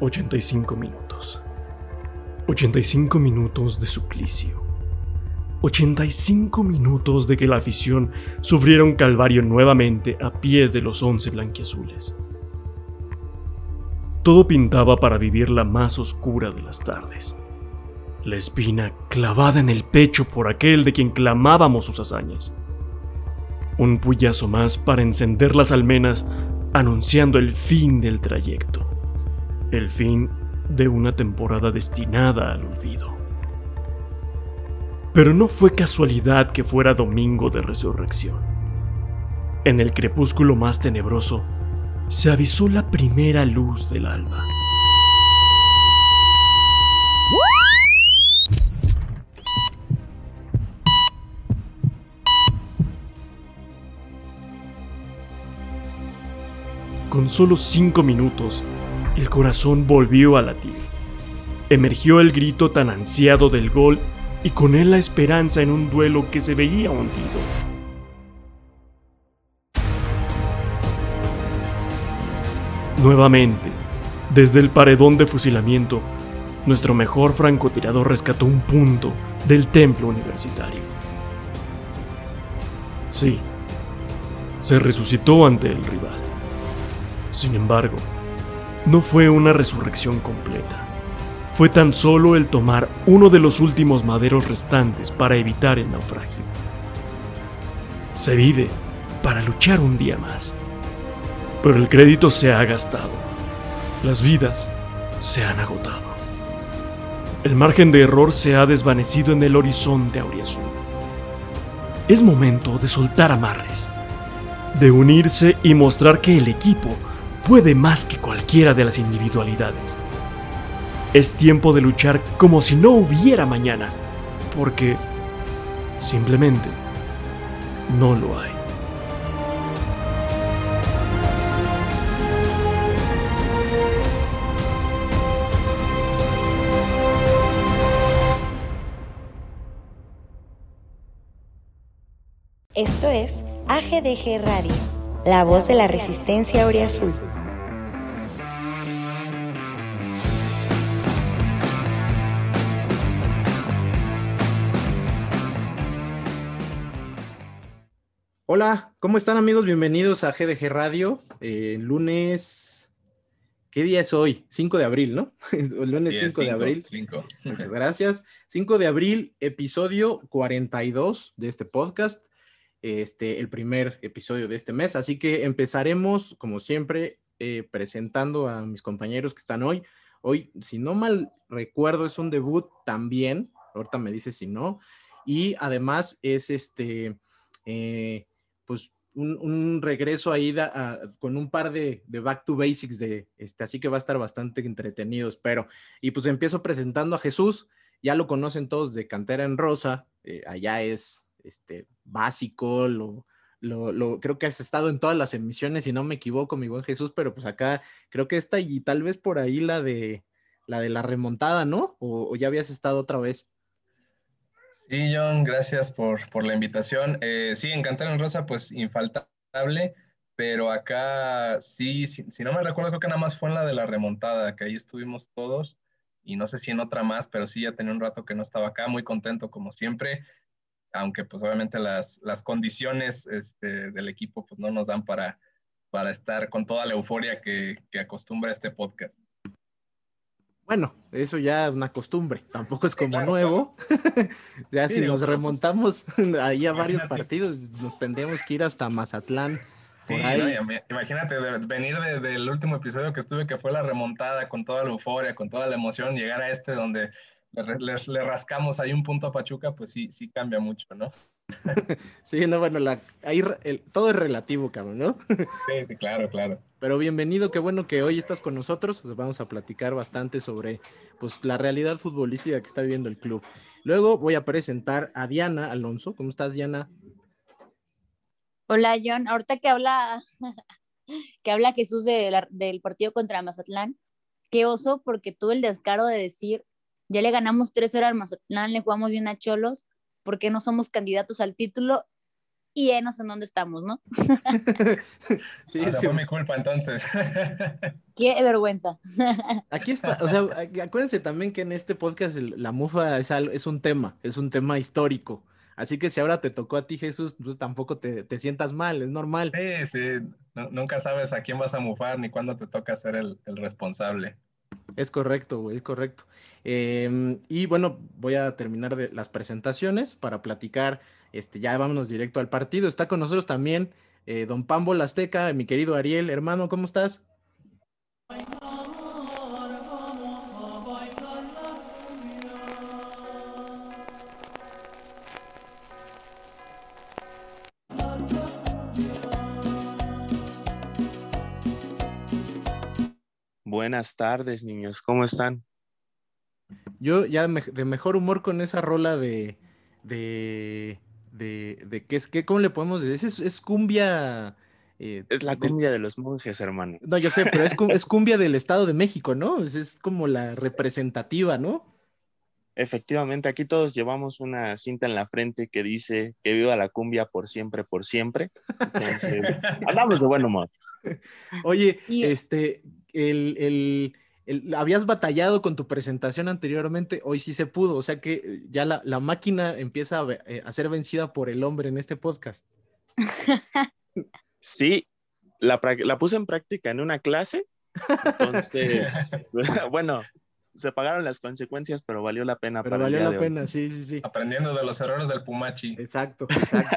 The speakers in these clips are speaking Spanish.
85 minutos. 85 minutos de suplicio. 85 minutos de que la afición sufriera un calvario nuevamente a pies de los once blanquiazules. Todo pintaba para vivir la más oscura de las tardes. La espina clavada en el pecho por aquel de quien clamábamos sus hazañas. Un puyazo más para encender las almenas anunciando el fin del trayecto. El fin de una temporada destinada al olvido. Pero no fue casualidad que fuera domingo de resurrección. En el crepúsculo más tenebroso se avisó la primera luz del alba. Con solo cinco minutos, el corazón volvió a latir. Emergió el grito tan ansiado del gol y con él la esperanza en un duelo que se veía hundido. Nuevamente, desde el paredón de fusilamiento, nuestro mejor francotirador rescató un punto del templo universitario. Sí, se resucitó ante el rival. Sin embargo, no fue una resurrección completa fue tan solo el tomar uno de los últimos maderos restantes para evitar el naufragio. Se vive para luchar un día más, pero el crédito se ha gastado, las vidas se han agotado. El margen de error se ha desvanecido en el horizonte auriazul. Es momento de soltar amarres, de unirse y mostrar que el equipo puede más que cualquiera de las individualidades. Es tiempo de luchar como si no hubiera mañana, porque simplemente no lo hay. Esto es AGDG Radio, la voz de la resistencia Azul. Hola, ¿cómo están amigos? Bienvenidos a GDG Radio. Eh, lunes, ¿qué día es hoy? 5 de abril, ¿no? lunes 5 de abril. Muchas gracias. 5 de abril, episodio 42 de este podcast. Este, el primer episodio de este mes. Así que empezaremos, como siempre, eh, presentando a mis compañeros que están hoy. Hoy, si no mal recuerdo, es un debut también. Ahorita me dice si no. Y además es este. Eh, pues un, regreso ahí con un par de, back to basics de este, así que va a estar bastante entretenido, espero. Y pues empiezo presentando a Jesús, ya lo conocen todos de Cantera en Rosa, eh, allá es este básico, lo, lo, creo que has estado en todas las emisiones, si no me equivoco, mi buen Jesús, pero pues acá creo que esta y tal vez por ahí la de la de la remontada, ¿no? o ya habías estado otra vez. Sí, John, gracias por, por la invitación. Eh, sí, en Cantar en Rosa, pues infaltable, pero acá sí, si, no me recuerdo, creo que nada más fue en la de la remontada, que ahí estuvimos todos, y no sé si en otra más, pero sí ya tenía un rato que no estaba acá, muy contento como siempre, aunque pues obviamente las, las condiciones este, del equipo pues no nos dan para, para estar con toda la euforia que, que acostumbra este podcast. Bueno, eso ya es una costumbre, tampoco es como nuevo. ya si nos remontamos ahí a varios partidos, nos tendríamos que ir hasta Mazatlán. Por ahí. imagínate venir desde el último episodio que estuve, que fue la remontada con toda la euforia, con toda la emoción, llegar a este donde le, rascamos ahí un punto a Pachuca, pues sí, sí cambia mucho, ¿no? sí, no, bueno, la, ahí todo es relativo, cabrón, ¿no? sí, sí, claro, claro. Pero bienvenido, qué bueno que hoy estás con nosotros. vamos a platicar bastante sobre pues, la realidad futbolística que está viviendo el club. Luego voy a presentar a Diana Alonso. ¿Cómo estás, Diana? Hola, John. Ahorita que habla, que habla Jesús del partido contra Mazatlán, qué oso, porque tuve el descaro de decir, ya le ganamos tres horas al Mazatlán, le jugamos bien a Cholos, ¿por qué no somos candidatos al título? y no sé en dónde estamos, ¿no? sí, sí. fue mi culpa entonces. Qué vergüenza. Aquí es, o sea, acuérdense también que en este podcast la mufa es, es un tema, es un tema histórico. Así que si ahora te tocó a ti, Jesús, pues tampoco te, te sientas mal, es normal. Sí, sí, nunca sabes a quién vas a mufar ni cuándo te toca ser el, el responsable. Es correcto, es correcto. Em, y bueno, voy a terminar las presentaciones para platicar. Este, ya vámonos directo al partido. Está con nosotros también eh, don Pambo Azteca, mi querido Ariel. Hermano, ¿cómo estás? Buenas tardes, niños, ¿cómo están? Yo ya de mejor humor con esa rola de. de. de. de ¿qué es que ¿Cómo le podemos decir? Es, cumbia. Eh, es la cumbia de los monjes, hermano. No, yo sé, pero es, cumbia del Estado de México, ¿no? Es, como la representativa, ¿no? Efectivamente, aquí todos llevamos una cinta en la frente que dice que viva la cumbia por siempre, por siempre. Entonces, andamos de buen humor. Oye, este, el, habías batallado con tu presentación anteriormente, hoy sí se pudo, o sea que eh, ya la, máquina empieza eh, a, ser vencida por el hombre en este podcast. Sí, la, la puse en práctica en una clase, entonces, bueno, se pagaron las consecuencias, pero valió la pena. Pero valió la pena, sí, sí, sí. Aprendiendo de los errores del Pumachi. Exacto, exacto.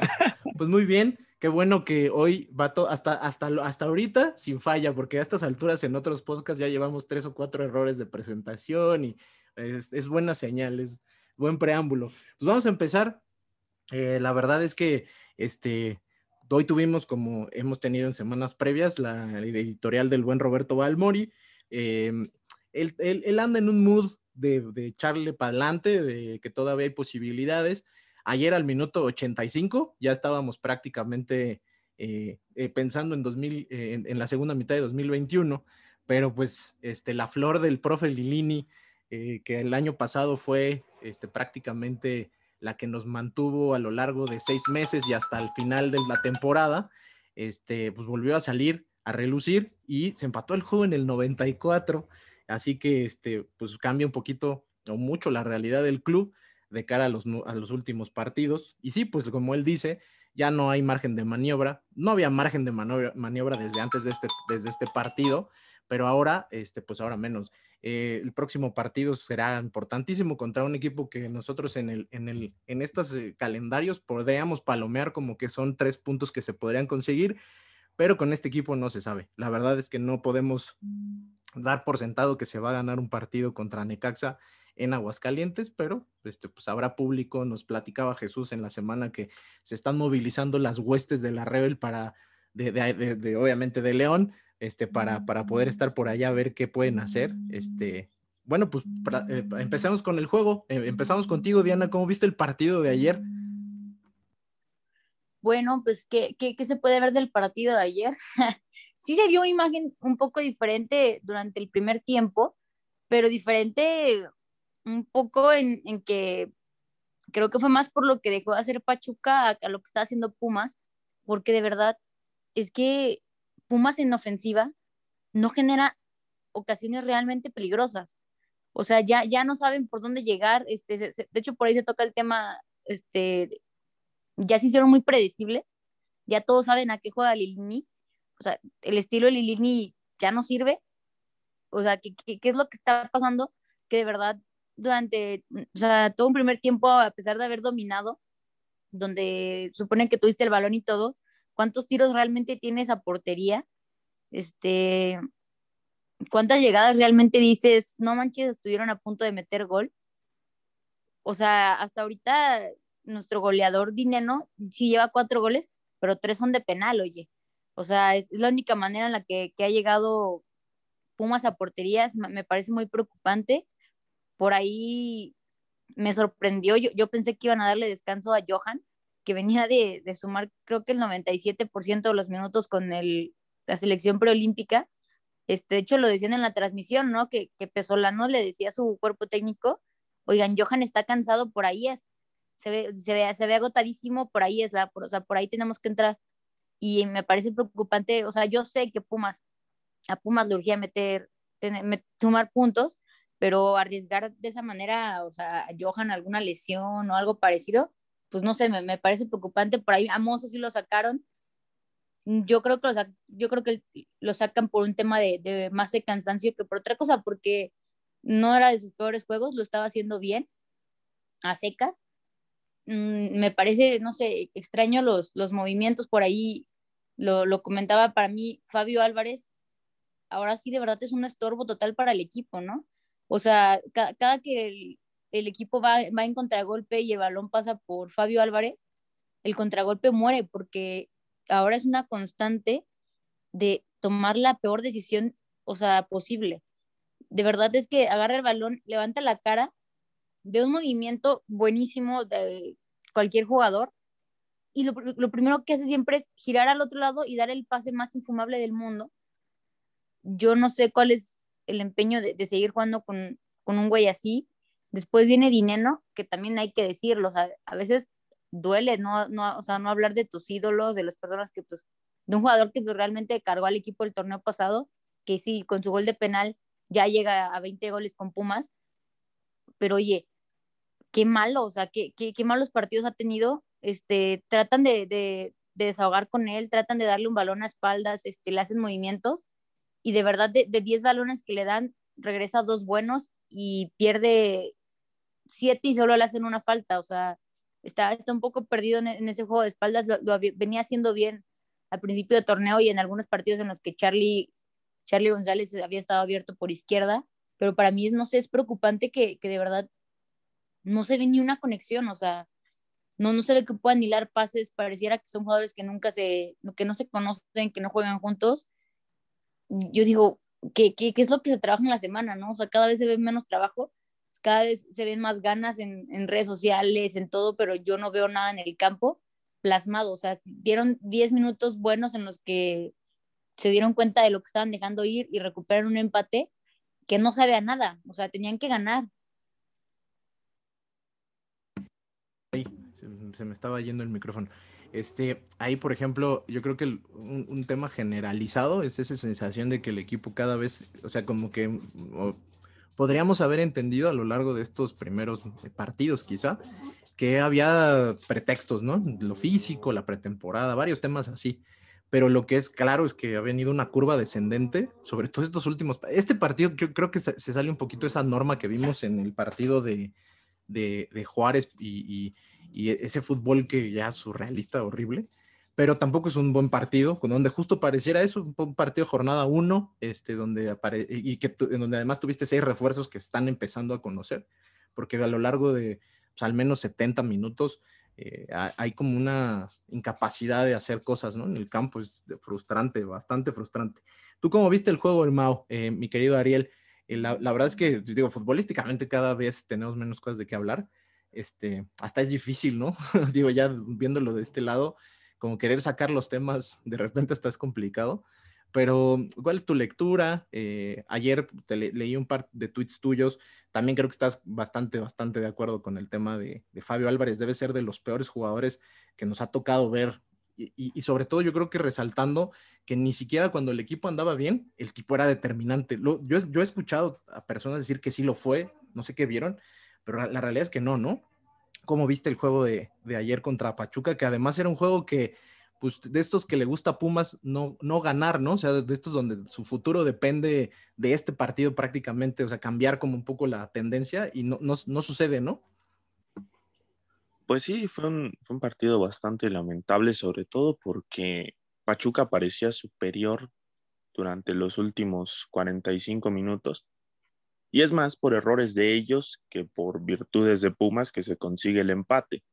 Pues muy bien, qué bueno que hoy va todo, hasta, hasta, hasta ahorita sin falla, porque a estas alturas en otros podcasts ya llevamos tres o cuatro errores de presentación y es, buena señal, es buen preámbulo. Pues vamos a empezar. Eh, la verdad es que este, hoy tuvimos, como hemos tenido en semanas previas, la editorial del buen Roberto Balmori. Eh, él, anda en un mood de, echarle para adelante, de que todavía hay posibilidades. Ayer al minuto 85 ya estábamos prácticamente eh, eh, pensando en, 2000, eh, en, la segunda mitad de 2021, pero pues este, la flor del profe Lilini, que el año pasado fue este, prácticamente la que nos mantuvo a lo largo de seis meses y hasta el final de la temporada, este, pues volvió a salir, a relucir y se empató el juego en el 94 Así que, este, pues cambia un poquito o mucho la realidad del club de cara a los, a los últimos partidos. Y sí, pues como él dice, ya no hay margen de maniobra. No había margen de maniobra, desde antes de este, desde este partido, pero ahora, este, pues ahora menos. Eh, el próximo partido será importantísimo contra un equipo que nosotros en, el, en, el, en estos eh, calendarios podríamos palomear como que son tres puntos que se podrían conseguir, pero con este equipo no se sabe. La verdad es que no podemos dar por sentado que se va a ganar un partido contra Necaxa en Aguascalientes, pero este, pues habrá público. Nos platicaba Jesús en la semana que se están movilizando las huestes de la Rebel para, de, obviamente de León, este, para, para poder estar por allá a ver qué pueden hacer. Este, bueno, pues eh, empezamos con el juego. Eh, empezamos contigo, Diana. ¿Cómo viste el partido de ayer? Bueno, pues, ¿qué, qué, qué se puede ver del partido de ayer? sí se vio una imagen un poco diferente durante el primer tiempo, pero diferente un poco en, que creo que fue más por lo que dejó de hacer Pachuca a, lo que está haciendo Pumas, porque de verdad es que Pumas en ofensiva no genera ocasiones realmente peligrosas. O sea, ya, ya no saben por dónde llegar. Este, de hecho, por ahí se toca el tema, este, ya se hicieron muy predecibles. Ya todos saben a qué juega Lilini o sea, el estilo de Lilini ya no sirve. O sea, ¿qué, ¿qué, es lo que está pasando? Que de verdad, durante, o sea, todo un primer tiempo, a pesar de haber dominado, donde suponen que tuviste el balón y todo, ¿cuántos tiros realmente tienes a portería? Este, ¿cuántas llegadas realmente dices, no manches, estuvieron a punto de meter gol? O sea, hasta ahorita nuestro goleador Dineno sí lleva cuatro goles, pero tres son de penal, oye. O sea, es, la única manera en la que, ha llegado Pumas a porterías. Me parece muy preocupante. Por ahí me sorprendió. Yo, pensé que iban a darle descanso a Johan, que venía de, sumar creo que el 97% de los minutos con el, la selección preolímpica. Este, de hecho, lo decían en la transmisión, ¿no? Que, que Pesolano le decía a su cuerpo técnico, oigan, Johan está cansado, por ahí es. se ve, se ve, se ve agotadísimo, por ahí es la, o sea, por ahí tenemos que entrar. Y me parece preocupante, o sea, yo sé que Pumas, a Pumas le urgía meter, tener, sumar puntos, pero arriesgar de esa manera, o sea, a Johan alguna lesión o algo parecido, pues no sé, me, me parece preocupante. Por ahí a Mozo sí lo sacaron. Yo creo que lo, yo creo que lo sacan por un tema de, de más de cansancio que por otra cosa, porque no era de sus peores juegos, lo estaba haciendo bien, a secas. Mm, me parece, no sé, extraño los, los movimientos por ahí, lo, lo comentaba para mí Fabio Álvarez, ahora sí de verdad es un estorbo total para el equipo, ¿no? O sea, cada que el, equipo va, va en contragolpe y el balón pasa por Fabio Álvarez, el contragolpe muere porque ahora es una constante de tomar la peor decisión, o sea, posible de verdad es que agarra el balón, levanta la cara, ve un movimiento buenísimo de cualquier jugador y lo, primero que hace siempre es girar al otro lado y dar el pase más infumable del mundo. Yo no sé cuál es el empeño de, seguir jugando con, un güey así. Después viene Dineno, que también hay que decirlo, o sea, a veces duele no, no, o sea, no hablar de tus ídolos, de las personas que, pues, de un jugador que pues, realmente cargó al equipo el torneo pasado, que sí, con su gol de penal ya llega a 20 goles con Pumas, pero oye, qué malo, o sea, qué, qué, qué malos partidos ha tenido, este, tratan de, de, desahogar con él, tratan de darle un balón a espaldas, este, le hacen movimientos, y de verdad de, de 10 balones que le dan, regresa dos buenos y pierde siete y solo le hacen una falta, o sea, está, está un poco perdido en, ese juego de espaldas, lo, lo, venía haciendo bien al principio de torneo y en algunos partidos en los que Charlie Charlie González había estado abierto por izquierda, pero para mí, no sé, es preocupante que, que de verdad no se ve ni una conexión, o sea, no, no se ve que puedan hilar pases, pareciera que son jugadores que nunca se, que no se conocen, que no juegan juntos. Yo digo, ¿qué, qué, qué es lo que se trabaja en la semana, no? O sea, cada vez se ve menos trabajo, cada vez se ven más ganas en, en redes sociales, en todo, pero yo no veo nada en el campo plasmado, o sea, dieron 10 minutos buenos en los que se dieron cuenta de lo que estaban dejando ir y recuperaron un empate que no sabe a nada, o sea, tenían que ganar. Ahí, se, me estaba yendo el micrófono. Este, ahí, por ejemplo, yo creo que un, tema generalizado es esa sensación de que el equipo cada vez, o sea, como que podríamos haber entendido a lo largo de estos primeros partidos, quizá, que había pretextos, ¿no? Lo físico, la pretemporada, varios temas así pero lo que es claro es que ha venido una curva descendente, sobre todo estos últimos. Este partido creo, que se, sale un poquito esa norma que vimos en el partido de, de, Juárez y, ese fútbol que ya surrealista, horrible, pero tampoco es un buen partido, con donde justo pareciera eso, un partido jornada 1, este, donde apare y que en donde además tuviste seis refuerzos que están empezando a conocer, porque a lo largo de pues, al menos 70 minutos eh, hay como una incapacidad de hacer cosas, ¿no? En el campo es frustrante, bastante frustrante. ¿Tú cómo viste el juego del Mao, eh, mi querido Ariel? Eh, la, verdad es que, digo, futbolísticamente cada vez tenemos menos cosas de qué hablar. Este, hasta es difícil, ¿no? digo, ya viéndolo de este lado, como querer sacar los temas, de repente hasta complicado. Pero, ¿cuál es tu lectura? Eh, ayer te leí un par de tweets tuyos. También creo que estás bastante, bastante de acuerdo con el tema de, Fabio Álvarez. Debe ser de los peores jugadores que nos ha tocado ver. Y, sobre todo yo creo que resaltando que ni siquiera cuando el equipo andaba bien, el equipo era determinante. yo, yo he escuchado a personas decir que sí lo fue, no sé qué vieron, pero la, realidad es que no, ¿no? ¿Cómo viste el juego de, de ayer contra Pachuca? Que además era un juego que pues de estos que le gusta a Pumas no, no ganar, ¿no? O sea, de estos donde su futuro depende de este partido prácticamente, o sea, cambiar como un poco la tendencia y no, no, sucede, ¿no? Pues sí, fue un, fue un partido bastante lamentable, sobre todo porque Pachuca parecía superior durante los últimos 45 minutos. Y es más por errores de ellos que por virtudes de Pumas que se consigue el empate.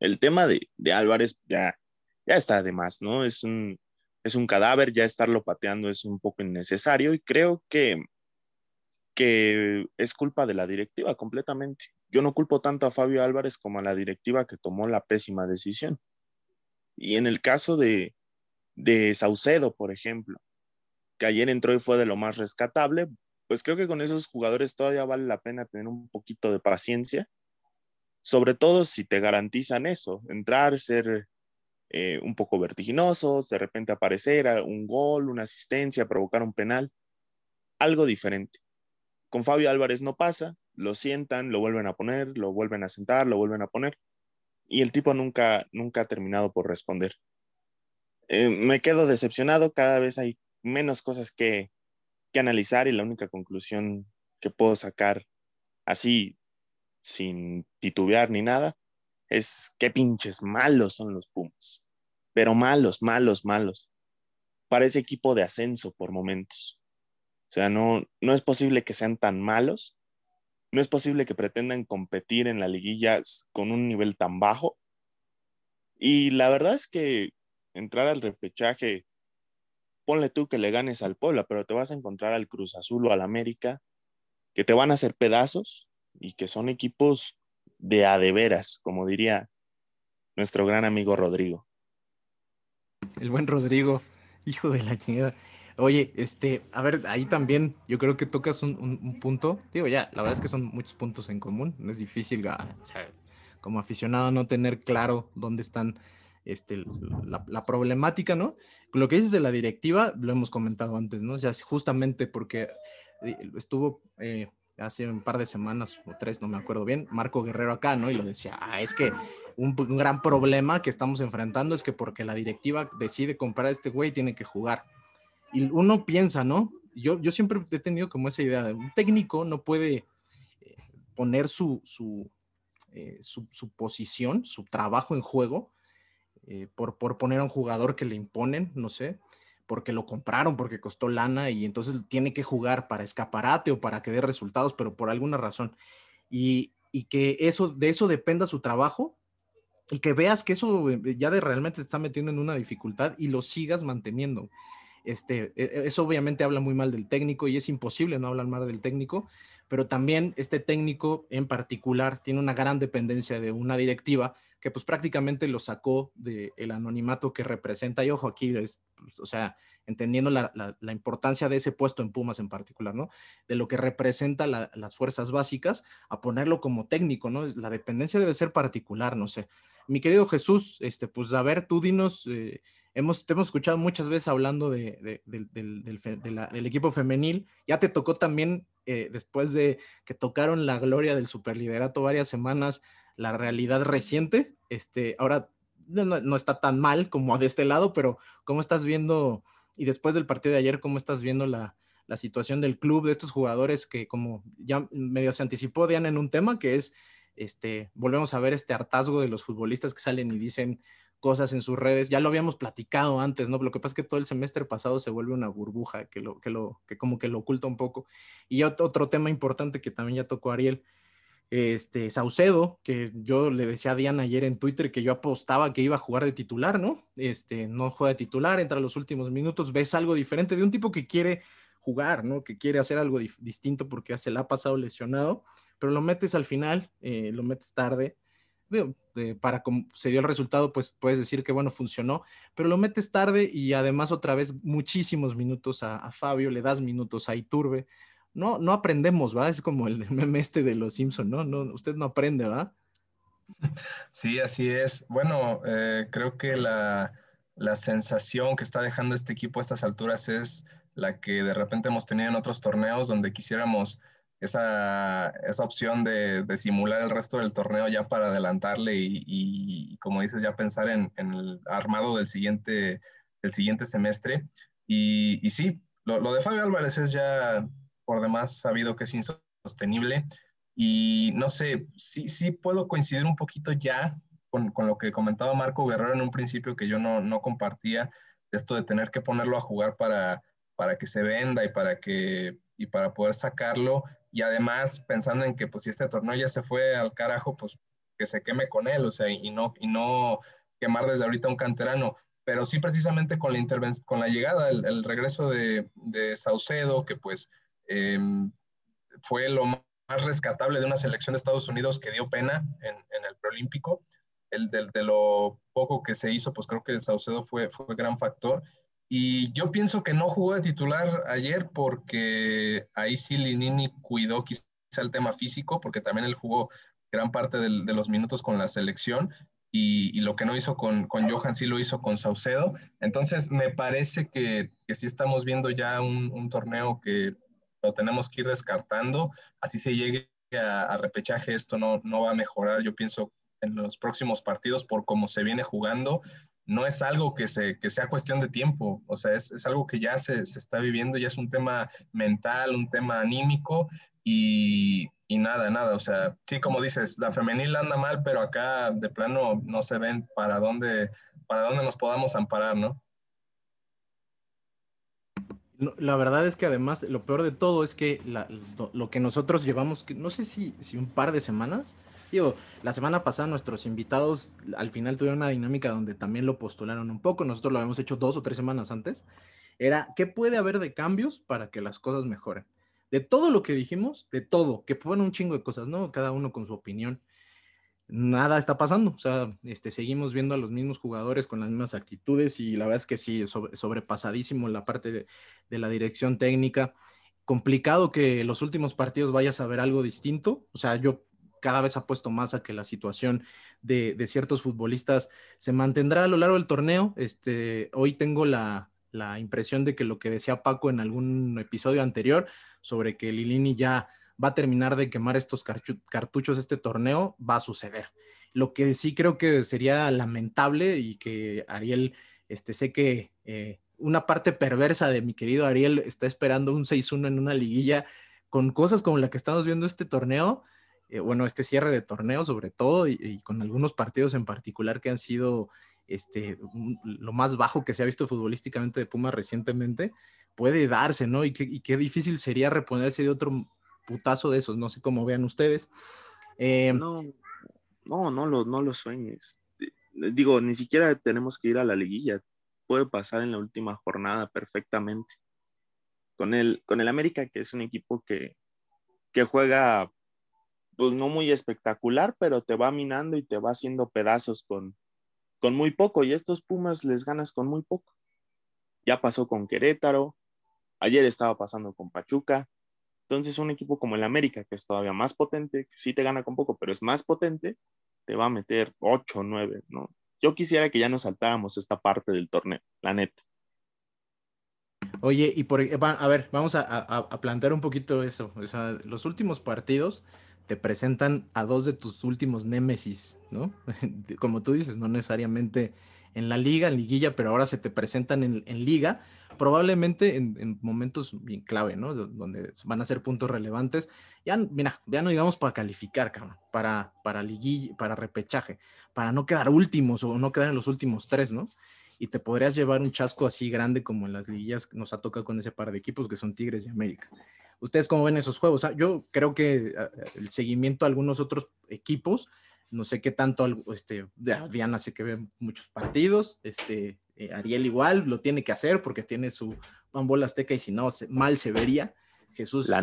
El tema de, Álvarez ya ya está de más, ¿no? Es un, es un cadáver, ya estarlo pateando es un poco innecesario y creo que, que es culpa de la directiva completamente. Yo no culpo tanto a Fabio Álvarez como a la directiva que tomó la pésima decisión. Y en el caso de, de Saucedo, por ejemplo, que ayer entró y fue de lo más rescatable, pues creo que con esos jugadores todavía vale la pena tener un poquito de paciencia sobre todo si te garantizan eso, entrar, ser eh, un poco vertiginosos, de repente aparecer un gol, una asistencia, provocar un penal, algo diferente. Con Fabio Álvarez no pasa, lo sientan, lo vuelven a poner, lo vuelven a sentar, lo vuelven a poner, y el tipo nunca, nunca ha terminado por responder. Eh, me quedo decepcionado, cada vez hay menos cosas que, que analizar y la única conclusión que puedo sacar así, sin titubear ni nada, es qué pinches malos son los Pumas. Pero malos, malos, malos. Parece equipo de ascenso por momentos. O sea, no, no es posible que sean tan malos. No es posible que pretendan competir en la liguilla con un nivel tan bajo. Y la verdad es que entrar al repechaje, ponle tú que le ganes al Puebla, pero te vas a encontrar al Cruz Azul o al América, que te van a hacer pedazos y que son equipos de a de veras, como diría nuestro gran amigo Rodrigo. El buen Rodrigo, hijo de la chingada. Oye, este, a ver, ahí también yo creo que tocas un, punto. Digo, ya, la verdad es que son muchos puntos en común. No es difícil, como aficionado, no tener claro dónde están este, la, problemática, ¿no? Lo que dices de la directiva, lo hemos comentado antes, ¿no? O sea, justamente porque eh, estuvo eh, hace un par de semanas o tres, no me acuerdo bien, Marco Guerrero acá, ¿no? Y lo decía, ah, es que un, gran problema que estamos enfrentando es que porque la directiva decide comprar a este güey, tiene que jugar. Y uno piensa, ¿no? Yo, yo siempre he tenido como esa idea de un técnico no puede eh, poner su, su, su, posición, su trabajo en juego eh, por, por poner a un jugador que le imponen, no sé porque lo compraron, porque costó lana y entonces tiene que jugar para escaparate o para que dé resultados, pero por alguna razón. Y, que eso, de eso dependa su trabajo y que veas que eso eh, ya de realmente te está metiendo en una dificultad y lo sigas manteniendo. Este, e, e, eso obviamente habla muy mal del técnico y es imposible no hablar mal del técnico, pero también este técnico en particular tiene una gran dependencia de una directiva que pues prácticamente lo sacó del anonimato que representa, y ojo, aquí es, pues, o sea, entendiendo la, importancia de ese puesto en Pumas en particular, ¿no? De lo que representa las fuerzas básicas, a ponerlo como técnico, ¿no? La dependencia debe ser particular, no sé. Mi querido Jesús, este, pues a ver, tú dinos, eh, hemos, te hemos escuchado muchas veces hablando de, del, equipo femenil, ya te tocó también, eh, después de que tocaron la gloria del superliderato varias semanas, la realidad reciente. Este, ahora no, está tan mal como de este lado, pero ¿cómo estás viendo, y después del partido de ayer, cómo estás viendo la, situación del club, de estos jugadores que como ya medio se anticipó Diana en un tema que es, este, volvemos a ver este hartazgo de los futbolistas que salen y dicen cosas en sus redes, ya lo habíamos platicado antes, ¿no? Lo que pasa es que todo el semestre pasado se vuelve una burbuja que lo, que lo, que como que lo oculta un poco. Y otro tema importante que también ya tocó Ariel, este, Saucedo, que yo le decía a Diana ayer en Twitter que yo apostaba que iba a jugar de titular, ¿no? Este, no juega de titular, entra a los últimos minutos, ves algo diferente de un tipo que quiere jugar, ¿no? Que quiere hacer algo distinto porque se le ha pasado lesionado, pero lo metes al final, eh, lo metes tarde. Para como se dio el resultado, pues puedes decir que bueno, funcionó, pero lo metes tarde y además otra vez muchísimos minutos a, Fabio, le das minutos a Iturbe, no, no aprendemos, ¿va? Es como el meme este de los Simpson, ¿no? no usted no aprende, ¿va? Sí, así es. Bueno, eh, creo que la, sensación que está dejando este equipo a estas alturas es la que de repente hemos tenido en otros torneos donde quisiéramos esa, opción de, simular el resto del torneo ya para adelantarle y, como dices, ya pensar en, el armado del siguiente, del siguiente semestre. Y, sí, lo, lo, de Fabio Álvarez es ya por demás sabido que es insostenible. Y no sé, sí, sí puedo coincidir un poquito ya con, con, lo que comentaba Marco Guerrero en un principio que yo no, no compartía, esto de tener que ponerlo a jugar para, para que se venda y para, que, y para poder sacarlo. Y además pensando en que pues si este torneo ya se fue al carajo, pues que se queme con él, o sea, y no, y no quemar desde ahorita un canterano pero sí precisamente con la con la llegada, el, regreso de, de, Saucedo, que pues Em, fue lo más rescatable de una selección de Estados Unidos que dio pena en, el preolímpico. El de, lo poco que se hizo, pues creo que Saucedo fue, fue gran factor. Y yo pienso que no jugó de titular ayer porque ahí sí Linini cuidó quizá el tema físico, porque también él jugó gran parte de los minutos con la selección y, lo que no hizo con, con, Johan sí lo hizo con Saucedo. Entonces, me parece que, que sí estamos viendo ya un, torneo que lo tenemos que ir descartando. Así se llegue a, repechaje, esto no, no va a mejorar. Yo pienso en los próximos partidos por cómo se viene jugando. No es algo que, se, que sea cuestión de tiempo, o sea, es, es algo que ya se, se, está viviendo, ya es un tema mental, un tema anímico y, y nada, nada, o sea, sí, como dices, la femenil anda mal, pero acá de plano no se ven para dónde, para dónde nos podamos amparar, ¿no? La verdad es que además lo peor de todo es que lo, que nosotros llevamos, no sé si, si un par de semanas, la semana pasada nuestros invitados al final tuvieron una dinámica donde también lo postularon un poco, nosotros lo habíamos hecho dos o tres semanas antes, era qué puede haber de cambios para que las cosas mejoren de todo lo que dijimos, de todo, que fueron un chingo de cosas, ¿no? Cada uno con su opinión. Nada está pasando, o sea, este, seguimos viendo a los mismos jugadores con las mismas actitudes y la verdad es que sí, sobrepasadísimo la parte de, la dirección técnica. Complicado que los últimos partidos vayas a ver algo distinto, o sea, yo cada vez apuesto más a que la situación de, de, ciertos futbolistas se mantendrá a lo largo del torneo. Este, hoy tengo la, la impresión de que lo que decía Paco en algún episodio anterior sobre que Lilini ya va a terminar de quemar estos cartuchos este torneo, va a suceder. Lo que sí creo que sería lamentable y que Ariel, este, sé que eh, una parte perversa de mi querido Ariel está esperando un 6-1 en una liguilla con cosas como la que estamos viendo este torneo, eh, bueno, este cierre de torneo sobre todo y, con algunos partidos en particular que han sido este, lo más bajo que se ha visto futbolísticamente de Puma recientemente, puede darse, ¿no? Y qué, difícil sería reponerse de otro putazo de esos, no sé cómo vean ustedes. Eh, no, no, no lo, no lo sueñes. Digo, ni siquiera tenemos que ir a la liguilla, puede pasar en la última jornada perfectamente. Con el, con el América, que es un equipo que, que juega pues no muy espectacular, pero te va minando y te va haciendo pedazos con, con muy poco y estos Pumas les ganas con muy poco. Ya pasó con Querétaro, ayer estaba pasando con Pachuca. Entonces un equipo como el América, que es todavía más potente, que sí te gana con poco, pero es más potente, te va a meter 8, 9, ¿no? Yo quisiera que ya nos saltáramos esta parte del torneo, la neta. Oye, y por, a ver, vamos a, a plantear un poquito eso. O sea, los últimos partidos, te presentan a dos de tus últimos némesis, ¿no? Como tú dices, no necesariamente en la liga, en liguilla, pero ahora se te presentan en, liga, probablemente en, momentos bien clave, ¿no? Donde van a ser puntos relevantes. Ya, mira, ya no digamos para calificar, cabrón, para, para liguilla, para repechaje, para no quedar últimos o no quedar en los últimos tres, ¿no? Y te podrías llevar un chasco así grande como en las liguillas nos ha tocado con ese par de equipos que son Tigres y América. ¿Ustedes cómo ven esos juegos? Ah, yo creo que ah, el seguimiento a algunos otros equipos, no sé qué tanto, este, Diana sé que ve muchos partidos, este, eh, Ariel igual lo tiene que hacer porque tiene su bambola azteca y si no, mal se vería. Jesús. La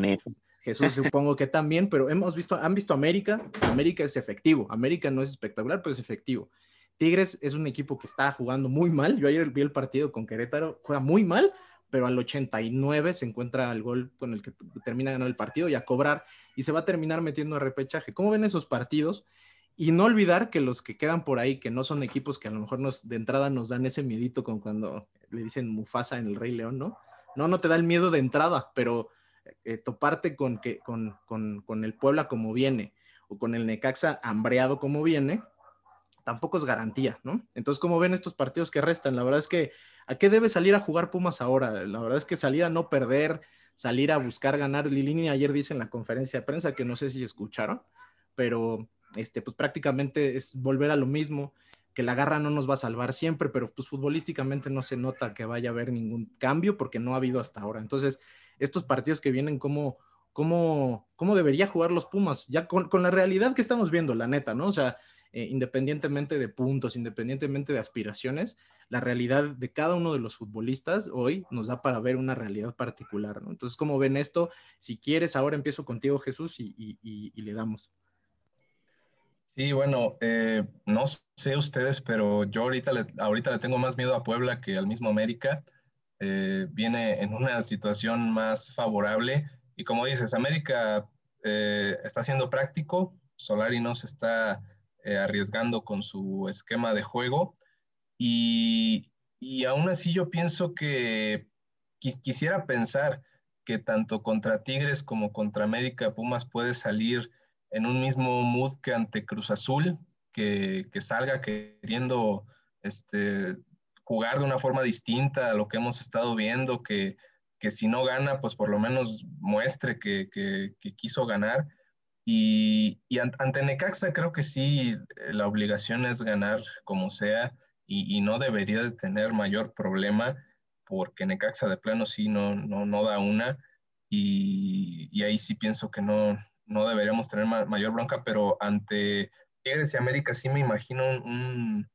Jesús supongo que también, pero hemos visto, han visto América, América es efectivo, América no es espectacular, pero es efectivo. Tigres es un equipo que está jugando muy mal. Yo ayer vi el partido con Querétaro, juega muy mal, pero al 89 se encuentra el gol con el que termina ganando el partido y a cobrar y se va a terminar metiendo a repechaje. ¿Cómo ven esos partidos? Y no olvidar que los que quedan por ahí, que no son equipos que a lo mejor nos, de entrada nos dan ese miedito como cuando le dicen Mufasa en el Rey León, ¿no? No, no te da el miedo de entrada, pero eh, toparte con, que, con, con, con el Puebla como viene o con el Necaxa hambreado como viene, tampoco es garantía, ¿no? Entonces, ¿cómo ven estos partidos que restan? La verdad es que, ¿a qué debe salir a jugar Pumas ahora? La verdad es que salir a no perder, salir a buscar ganar. Lilini ayer dice en la conferencia de prensa que no sé si escucharon, pero este, pues prácticamente es volver a lo mismo, que la garra no nos va a salvar siempre, pero pues futbolísticamente no se nota que vaya a haber ningún cambio porque no ha habido hasta ahora. Entonces, estos partidos que vienen, ¿cómo, cómo, cómo debería jugar los Pumas? Ya con, con la realidad que estamos viendo, la neta, ¿no? O sea, eh, independientemente de puntos, independientemente de aspiraciones, la realidad de cada uno de los futbolistas hoy nos da para ver una realidad particular, ¿no? Entonces, ¿cómo ven esto? Si quieres, ahora empiezo contigo, Jesús, y, le damos. Sí, bueno, eh, no sé ustedes, pero yo ahorita le, ahorita le tengo más miedo a Puebla que al mismo América. Eh, viene en una situación más favorable y como dices, América está siendo práctico, Solari no se está eh, arriesgando con su esquema de juego y, y aún así yo pienso que quisiera pensar que tanto contra Tigres como contra América Pumas puede salir en un mismo mood que ante Cruz Azul, que, que salga queriendo este, jugar de una forma distinta a lo que hemos estado viendo, que, que si no gana, pues por lo menos muestre que, que, quiso ganar. Y, y, ante Necaxa creo que sí, la obligación es ganar como sea y, y no debería de tener mayor problema porque Necaxa de plano sí no, no, no da una y, y, ahí sí pienso que no, no deberíamos tener mayor bronca, pero ante Tigres y América sí me imagino un,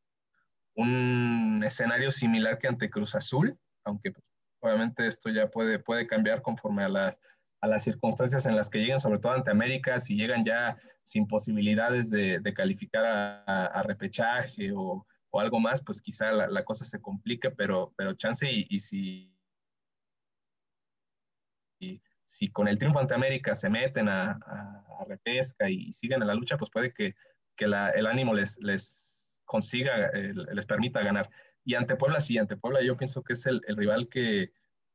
un, escenario similar que ante Cruz Azul, aunque obviamente esto ya puede, puede cambiar conforme a las, a las circunstancias en las que lleguen, sobre todo ante América, si llegan ya sin posibilidades de, de calificar a, repechaje o, o algo más, pues quizá la, la, cosa se complique, pero, pero chance y, y si, y, si con el triunfo ante América se meten a, a, repesca y siguen en la lucha, pues puede que, que el ánimo les, les consiga, eh, les permita ganar. Y ante Puebla, sí, ante Puebla yo pienso que es el, el rival que,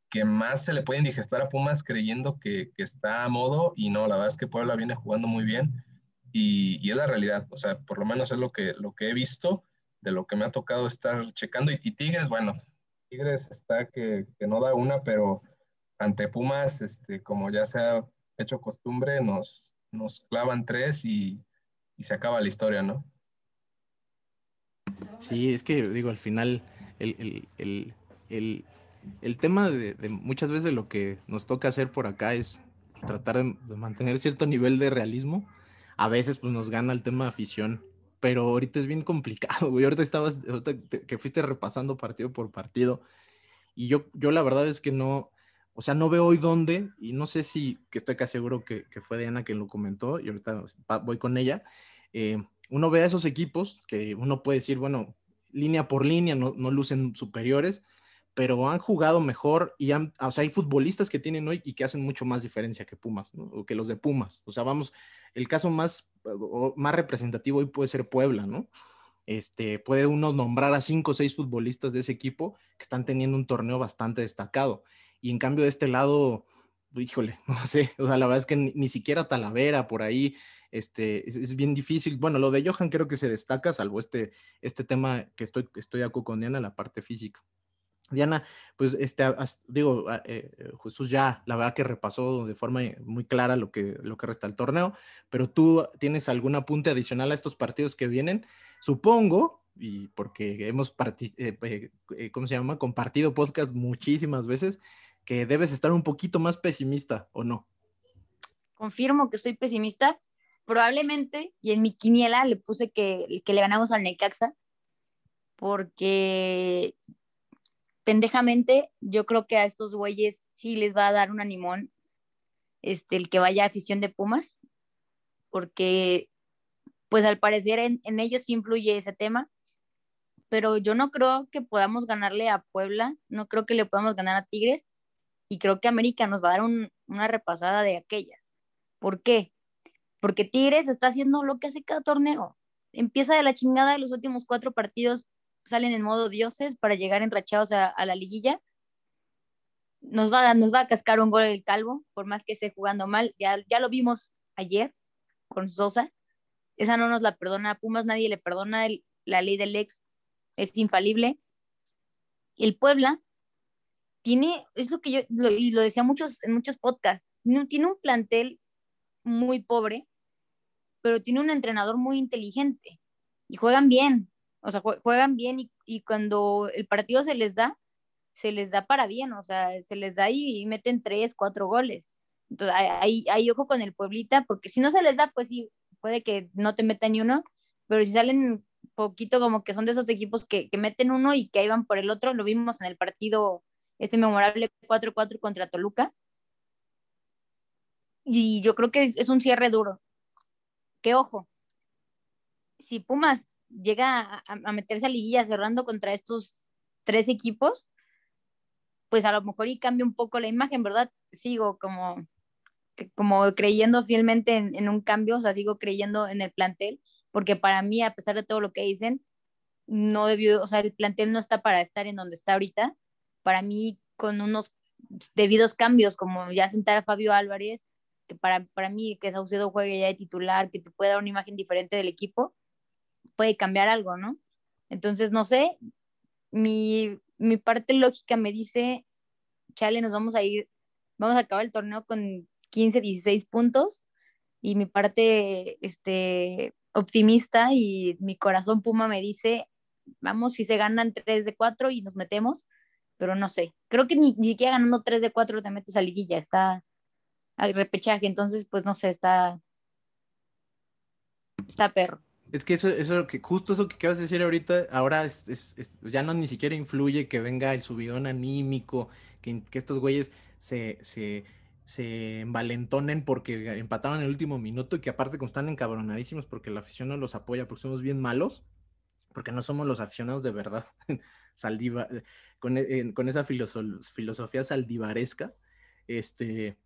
que, más se le puede indigestar a Pumas creyendo que, que, está a modo y no, la verdad es que Puebla viene jugando muy bien y, y, es la realidad, o sea, por lo menos es lo que, lo que he visto de lo que me ha tocado estar checando. Y, Tigres, bueno, Tigres está que, que, no da una, pero ante Pumas, este, como ya se ha hecho costumbre, nos, nos clavan tres y, y se acaba la historia, ¿no? Sí, es que digo, al final el, el, el, el tema de, muchas veces lo que nos toca hacer por acá es tratar de, de mantener cierto nivel de realismo. A veces pues nos gana el tema de afición pero ahorita es bien complicado, güey. Ahorita estabas, ahorita que fuiste repasando partido por partido, y yo, yo la verdad es que no, o sea, no veo hoy dónde, y no sé si, que estoy casi seguro que, que fue Diana quien lo comentó, y ahorita voy con ella. Eh, uno ve a esos equipos que uno puede decir, bueno, línea por línea, no, no lucen superiores, pero han jugado mejor y hay futbolistas que tienen hoy y que hacen mucho más diferencia que Pumas, o que los de Pumas. O sea, vamos, el caso más, más representativo hoy puede ser Puebla, ¿no? Este, puede uno nombrar a cinco o seis futbolistas de ese equipo que están teniendo un torneo bastante destacado. Y en cambio de este lado, híjole, no sé, o sea, la verdad es que ni, ni siquiera Talavera por ahí, este, es, es, bien difícil. Bueno, lo de Johan creo que se destaca, salvo este, este tema que estoy, estoy acuerdo con Diana, la parte física. Diana, pues este, digo, eh, Jesús ya la verdad que repasó de forma muy clara lo que, lo que resta el torneo, pero tú tienes algún apunte adicional a estos partidos que vienen, supongo, y porque hemos, eh, eh, ¿cómo se llama? Compartido podcast muchísimas veces, que debes estar un poquito más pesimista, ¿o no? Confirmo que estoy pesimista, probablemente, y en mi quiniela le puse que, que le ganamos al Necaxa, porque pendejamente, yo creo que a estos güeyes sí les va a dar un animón este, el que vaya a afición de Pumas, porque pues al parecer en, en ellos influye ese tema, pero yo no creo que podamos ganarle a Puebla, no creo que le podamos ganar a Tigres, y creo que América nos va a dar un, una repasada de aquellas. ¿Por qué? Porque Tigres está haciendo lo que hace cada torneo. Empieza de la chingada de los últimos cuatro partidos salen en modo dioses para llegar enrachados a, la liguilla. Nos va, nos va a cascar un gol el calvo, por más que esté jugando mal. Ya, ya lo vimos ayer con Sosa. Esa no nos la perdona. A Pumas nadie le perdona. La ley del ex es infalible. El Puebla tiene, es lo que yo, y lo decía muchos, en muchos podcasts, tiene un plantel muy pobre, pero tiene un entrenador muy inteligente y juegan bien o sea, juegan bien y, y, cuando el partido se les da, se les da para bien, o sea, se les da y, y meten tres, cuatro goles. Entonces, hay, hay ojo con el Pueblita, porque si no se les da, pues sí, puede que no te metan ni uno, pero si salen poquito como que son de esos equipos que, que meten uno y que ahí van por el otro, lo vimos en el partido, este memorable 4-4 contra Toluca. Y yo creo que es, es un cierre duro. Que ojo, si Pumas llega a, meterse a liguilla cerrando contra estos tres equipos, pues a lo mejor y cambia un poco la imagen, ¿verdad? Sigo como como creyendo fielmente en, un cambio, o sea, sigo creyendo en el plantel, porque para mí, a pesar de todo lo que dicen, no debió, o sea, el plantel no está para estar en donde está ahorita. Para mí, con unos debidos cambios, como ya sentar a Fabio Álvarez, que para, para mí que Saucedo juegue ya de titular, que te puede dar una imagen diferente del equipo, puede cambiar algo, ¿no? Entonces, no sé, mi, mi parte lógica me dice, chale, nos vamos a ir, vamos a acabar el torneo con 15, 16 puntos y mi parte este, optimista y mi corazón puma me dice, vamos, si se ganan 3 de 4 y nos metemos, pero no sé, creo que ni, ni siquiera ganando 3 de 4 te metes a liguilla, está al repechaje, entonces pues no sé, está, está perro. Es que eso, eso que justo eso que acabas de decir ahorita, ahora es, ya no ni siquiera influye que venga el subidón anímico, que, que estos güeyes se, se, se envalentonen porque empataron en el último minuto y que aparte como están encabronadísimos porque la afición no los apoya porque somos bien malos, porque no somos los aficionados de verdad, Saldiva, con, e, con esa filosofía saldivaresca, este,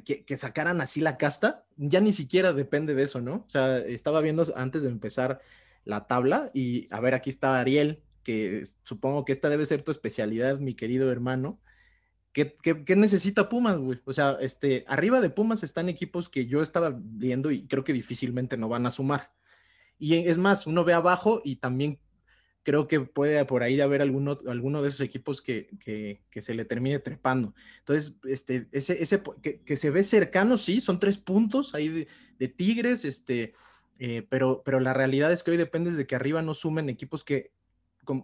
que, sacaran así la casta, ya ni siquiera depende de eso, ¿no? O sea, estaba viendo antes de empezar la tabla y a ver, aquí está Ariel, que supongo que esta debe ser tu especialidad, mi querido hermano. ¿Qué, qué, necesita Pumas, güey? O sea, este, arriba de Pumas están equipos que yo estaba viendo y creo que difícilmente no van a sumar. Y es más, uno ve abajo y también creo que puede por ahí haber alguno, alguno de esos equipos que, que, se le termine trepando. Entonces, este, ese, ese que, se ve cercano, sí, son tres puntos ahí de, Tigres, este, eh, pero, pero la realidad es que hoy depende de que arriba no sumen equipos que,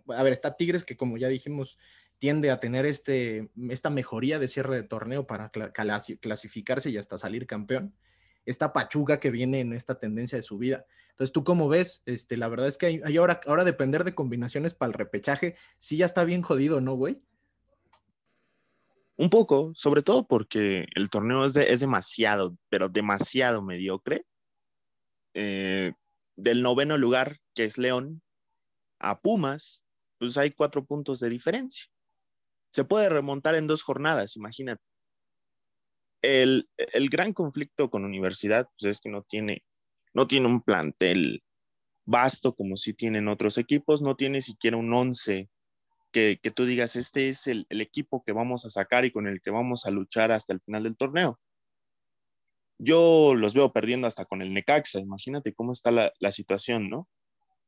a ver, está Tigres que como ya dijimos, tiende a tener este, esta mejoría de cierre de torneo para clasificarse y hasta salir campeón esta pachuga que viene en esta tendencia de subida. Entonces, ¿tú cómo ves? Este, la verdad es que hay, ahora, ahora depender de combinaciones para el repechaje, sí ya está bien jodido, ¿no, güey? Un poco, sobre todo porque el torneo es, es demasiado, pero demasiado mediocre. Eh, del noveno lugar, que es León, a Pumas, pues hay cuatro puntos de diferencia. Se puede remontar en dos jornadas, imagínate. El, gran conflicto con universidad pues, es que no tiene, no tiene un plantel vasto como si tienen otros equipos, no tiene siquiera un once que, tú digas, este es el, equipo que vamos a sacar y con el que vamos a luchar hasta el final del torneo. Yo los veo perdiendo hasta con el Necaxa, imagínate cómo está la, la situación, ¿no?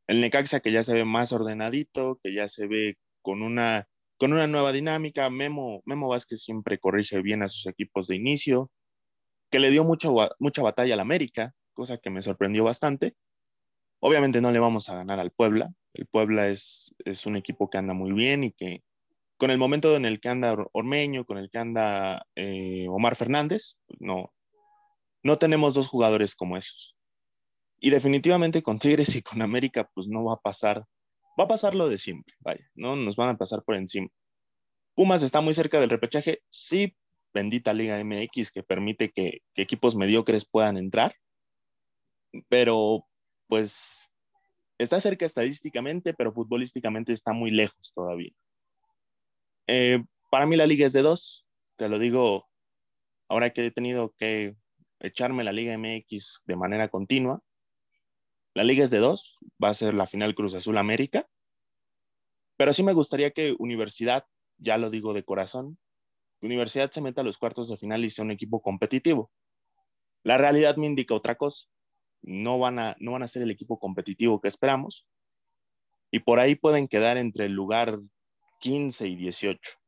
El Necaxa que ya se ve más ordenadito, que ya se ve con una con una nueva dinámica. Memo, Memo Vázquez siempre corrige bien a sus equipos de inicio, que le dio mucho, mucha batalla al América, cosa que me sorprendió bastante. Obviamente no le vamos a ganar al Puebla. El Puebla es, es un equipo que anda muy bien y que con el momento en el que anda Ormeño, con el que anda eh, Omar Fernández, pues no, no tenemos dos jugadores como esos. Y definitivamente con Tigres y con América, pues no va a pasar va a pasar lo de siempre, vaya, no nos van a pasar por encima. Pumas está muy cerca del repechaje, sí, bendita Liga MX que permite que, equipos mediocres puedan entrar, pero pues está cerca estadísticamente, pero futbolísticamente está muy lejos todavía. Eh, para mí la liga es de dos, te lo digo ahora que he tenido que echarme la Liga MX de manera continua. La liga es de dos, va a ser la final Cruz Azul América, pero sí me gustaría que Universidad, ya lo digo de corazón, Universidad se meta a los cuartos de final y sea un equipo competitivo. La realidad me indica otra cosa, no van a, no van a ser el equipo competitivo que esperamos, y por ahí pueden quedar entre el lugar 15 y 18.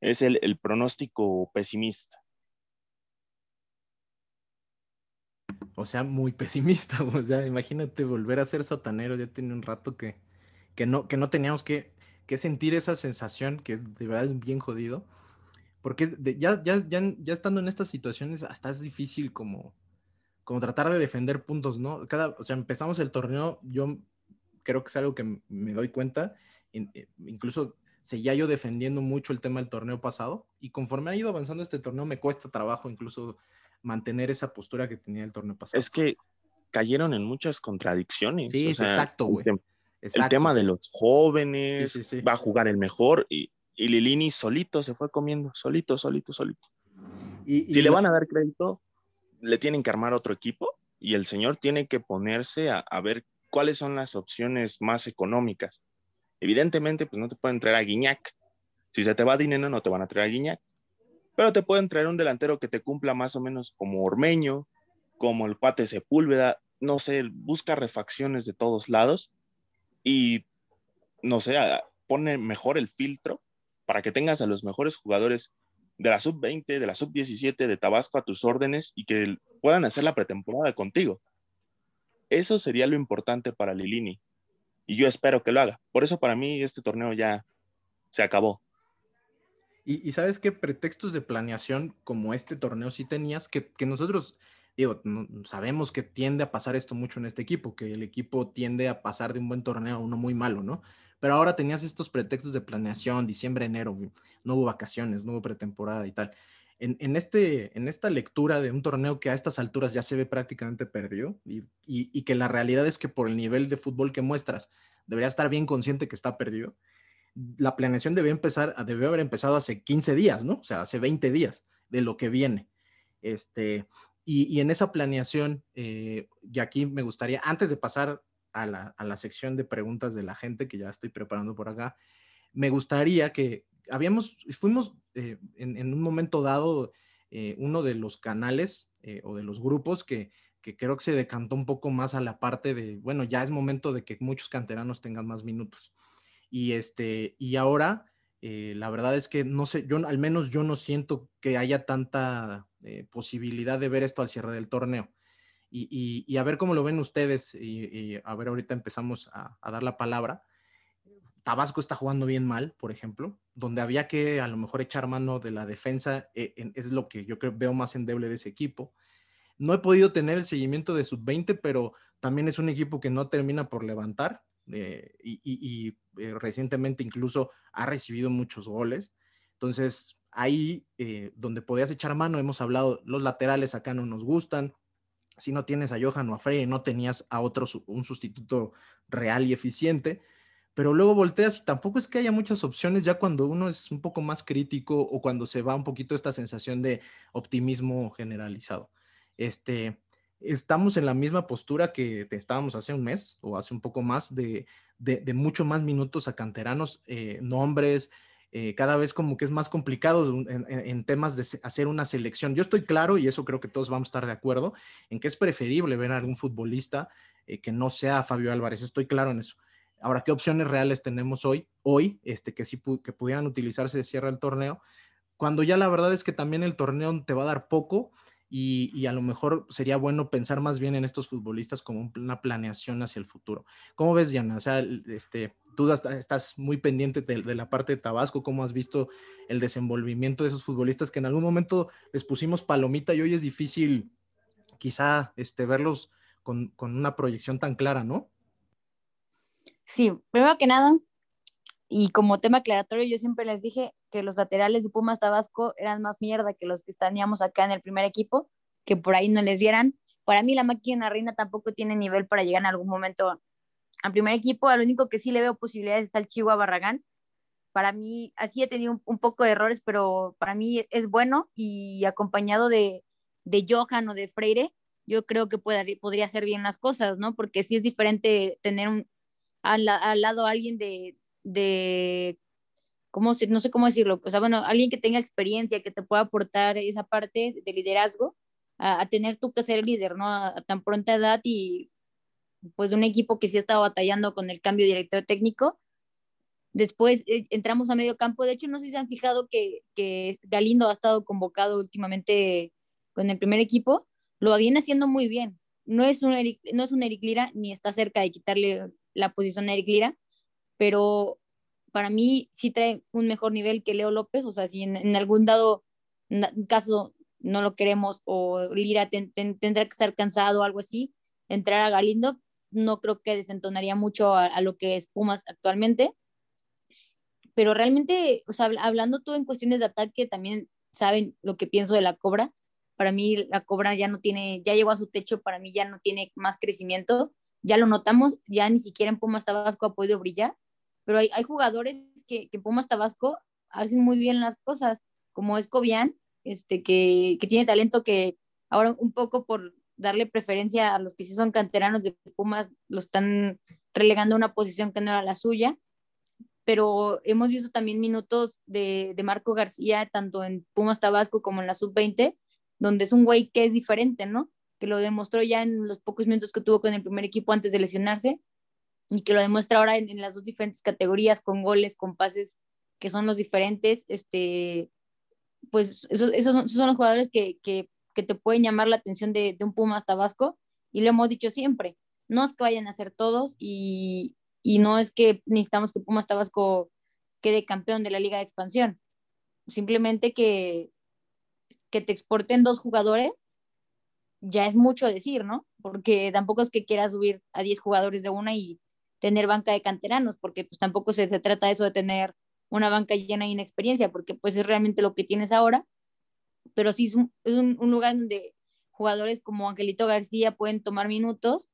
Es el pronóstico pesimista. O sea, muy pesimista. O sea, imagínate volver a ser satanero. Ya tiene un rato que, que, no, que no teníamos que, que sentir esa sensación que de verdad es bien jodido. Porque ya, ya, ya, ya estando en estas situaciones, hasta es difícil como, como tratar de defender puntos, ¿no? Cada, o sea, empezamos el torneo, yo creo que es algo que me doy cuenta, eh, incluso seguía yo defendiendo mucho el tema del torneo pasado y conforme ha ido avanzando este torneo me cuesta trabajo incluso mantener esa postura que tenía el torneo pasado. Es que cayeron en muchas contradicciones. Sí, exacto, güey. El, tema de los jóvenes, va a jugar el mejor y, y, Lilini solito se fue comiendo, solito, solito, solito. Y, si le van a dar crédito, le tienen que armar otro equipo y el señor tiene que ponerse a, ver cuáles son las opciones más económicas. Evidentemente, pues no te pueden traer a Guiñac. Si se te va dinero, no te van a traer a Guiñac. Pero te pueden traer un delantero que te cumpla más o menos como Ormeño, como el Cuate Sepúlveda, no sé, busca refacciones de todos lados y, no sé, pone mejor el filtro para que tengas a los mejores jugadores de la sub-20, de la sub-17 de Tabasco a tus órdenes y que puedan hacer la pretemporada contigo. Eso sería lo importante para Lilini. Y yo espero que lo haga. Por eso para mí este torneo ya se acabó. Y, sabes qué pretextos de planeación como este torneo sí tenías, que, nosotros digo, sabemos que tiende a pasar esto mucho en este equipo, que el equipo tiende a pasar de un buen torneo a uno muy malo, ¿no? Pero ahora tenías estos pretextos de planeación, diciembre, enero, no hubo vacaciones, no hubo pretemporada y tal. En, este, en esta lectura de un torneo que a estas alturas ya se ve prácticamente perdido y, y, que la realidad es que por el nivel de fútbol que muestras, debería estar bien consciente que está perdido. La planeación debe empezar, debe haber empezado hace 15 días, ¿no? O sea, hace 20 días de lo que viene. Este, y, en esa planeación, eh, y aquí me gustaría, antes de pasar a la, sección de preguntas de la gente que ya estoy preparando por acá, me gustaría que habíamos, fuimos eh, en, un momento dado eh, uno de los canales o de los grupos que, que creo que se decantó un poco más a la parte de, bueno, ya es momento de que muchos canteranos tengan más minutos. Y, este, y ahora, la verdad es que no sé, yo al menos yo no siento que haya tanta eh, posibilidad de ver esto al cierre del torneo. Y, a ver cómo lo ven ustedes. Y, a ver, ahorita empezamos a, dar la palabra. Tabasco está jugando bien mal, por ejemplo, donde había que a lo mejor echar mano de la defensa, eh, es lo que yo creo veo más endeble de ese equipo. No he podido tener el seguimiento de sub-20, pero también es un equipo que no termina por levantar eh, y, recientemente incluso ha recibido muchos goles. Entonces, ahí eh, donde podías echar mano, hemos hablado, los laterales acá no nos gustan. Si no tienes a Johan o a Freire, no tenías a otro, un sustituto real y eficiente. Pero luego volteas y tampoco es que haya muchas opciones ya cuando uno es un poco más crítico o cuando se va un poquito esta sensación de optimismo generalizado. Este, estamos en la misma postura que estábamos hace un mes o hace un poco más de, de, mucho más minutos a canteranos, eh, nombres, eh, cada vez como que es más complicado en, temas de hacer una selección. Yo estoy claro, y eso creo que todos vamos a estar de acuerdo, en que es preferible ver a algún futbolista eh, que no sea Fabio Álvarez. Estoy claro en eso. Ahora, ¿qué opciones reales tenemos hoy? Hoy, este, que sí que pudieran utilizarse de cierre el torneo, cuando ya la verdad es que también el torneo te va a dar poco y, a lo mejor sería bueno pensar más bien en estos futbolistas como una planeación hacia el futuro. ¿Cómo ves, Diana? O sea, este, tú estás muy pendiente de, la parte de Tabasco, ¿cómo has visto el desenvolvimiento de esos futbolistas que en algún momento les pusimos palomita y hoy es difícil quizá este, verlos con, con una proyección tan clara, ¿no? Sí, primero que nada, y como tema aclaratorio, yo siempre les dije que los laterales de Pumas Tabasco eran más mierda que los que estaníamos acá en el primer equipo, que por ahí no les vieran. Para mí la máquina reina tampoco tiene nivel para llegar en algún momento al primer equipo. Al único que sí le veo posibilidades está el Chihuahua Barragán. Para mí, así he tenido un, poco de errores, pero para mí es bueno y acompañado de, de Johan o de Freire, yo creo que puede, podría hacer bien las cosas, ¿no? Porque sí es diferente tener un, al, al lado a alguien de, de, ¿cómo, no sé cómo decirlo, o sea, bueno, alguien que tenga experiencia, que te pueda aportar esa parte de liderazgo, a, tener tú que ser líder, ¿no? A, tan pronta edad y pues de un equipo que sí ha estado batallando con el cambio de director técnico. Después eh, entramos a medio campo. De hecho, no sé si se han fijado que, que Galindo ha estado convocado últimamente con el primer equipo. Lo viene haciendo muy bien. No es un Eric, no es un Eric Lira, ni está cerca de quitarle la posición a Eric Lira, pero para mí sí trae un mejor nivel que Leo López, o sea, si en, algún dado caso no lo queremos o Lira tendrá que estar cansado o algo así, entrar a Galindo no creo que desentonaría mucho a, lo que es Pumas actualmente. Pero realmente, o sea, hablando tú en cuestiones de ataque, también saben lo que pienso de la Cobra. Para mí la Cobra ya no tiene, ya llegó a su techo, para mí ya no tiene más crecimiento. Ya lo notamos, ya ni siquiera en Pumas Tabasco ha podido brillar pero hay, hay jugadores que, que, Pumas Tabasco hacen muy bien las cosas, como es Cobian, este, que, que tiene talento que Ahora un poco por darle preferencia a los que sí son canteranos de Pumas, lo están relegando a una posición que no era la suya, pero hemos visto también minutos de, de Marco García, tanto en Pumas Tabasco como en la sub-20, donde es un güey que es diferente, ¿no? Que lo demostró ya en los pocos minutos que tuvo con el primer equipo antes de lesionarse y que lo demuestra ahora en, las dos diferentes categorías, con goles, con pases que son los diferentes, este, pues esos, esos, son, los jugadores que, que, que, te pueden llamar la atención de, de un Pumas Tabasco y lo hemos dicho siempre, no es que vayan a ser todos y, y no es que necesitamos que Pumas Tabasco quede campeón de la Liga de Expansión, simplemente que, que te exporten dos jugadores ya es mucho decir, ¿no? Porque tampoco es que quieras subir a 10 jugadores de una y tener banca de canteranos, porque pues tampoco se, se trata eso de tener una banca llena de inexperiencia, porque pues es realmente lo que tienes ahora, pero sí es un, es un, un lugar donde jugadores como Angelito García pueden tomar minutos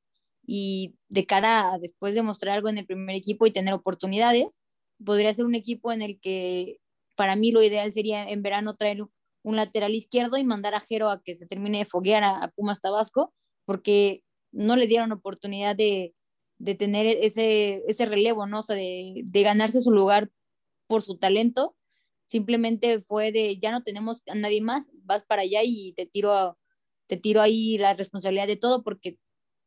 y de cara a después de mostrar algo en el primer equipo y tener oportunidades, podría ser un equipo en el que para mí lo ideal sería en verano traer un lateral izquierdo y mandar a Jero a que se termine de foguear a, Pumas Tabasco, porque no le dieron oportunidad de, de tener ese, ese relevo, ¿no? O sea, de, de ganarse su lugar por su talento, simplemente fue de ya no tenemos a nadie más, vas para allá y te tiro, a, te tiro ahí la responsabilidad de todo porque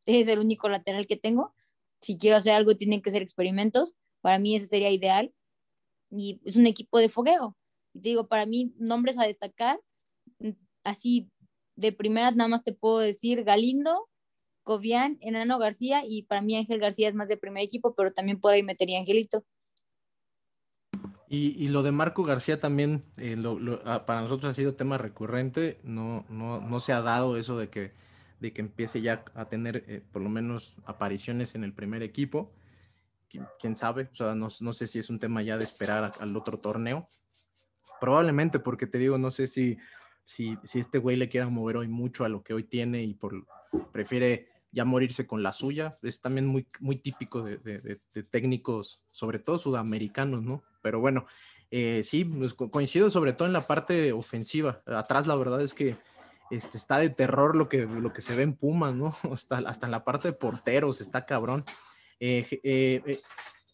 es el único lateral que tengo. Si quiero hacer algo, tienen que ser experimentos. Para mí ese sería ideal. Y es un equipo de fogueo. Digo, para mí, nombres a destacar, mm, así de primera nada más te puedo decir Galindo, Cobian, Enano García y para mí Ángel García es más de primer equipo, pero también por ahí metería Angelito. Y, y, lo de Marco García también, eh, lo, lo, ah, para nosotros ha sido tema recurrente, no, no, no se ha dado eso de que de que empiece ya a tener eh, por lo menos apariciones en el primer equipo. ¿Quién, sabe? O sea, no, no, sé si es un tema ya de esperar al otro torneo. Probablemente, porque te digo, no sé si, si, este güey le quiera mover hoy mucho a lo que hoy tiene y por, prefiere ya morirse con la suya. Es también muy, muy típico de técnicos, sobre todo sudamericanos, ¿no? Pero bueno, eh, sí, pues coincido sobre todo en la parte ofensiva. Atrás la verdad es que este, está de terror lo que, lo que se ve en Pumas, ¿no? Hasta, hasta en la parte de porteros, está cabrón. Eh, eh, eh,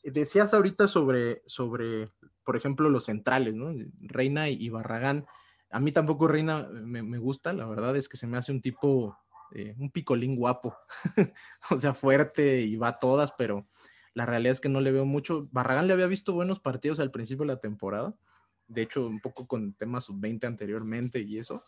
decías ahorita sobre, sobre, por ejemplo, los centrales, ¿no? Reina y Barragán. A mí tampoco Reina me, me gusta, la verdad es que se me hace un tipo, eh, un picolín guapo, o sea, fuerte y va a todas, pero la realidad es que no le veo mucho. Barragán le había visto buenos partidos al principio de la temporada, de hecho, un poco con temas sub-20 anteriormente y eso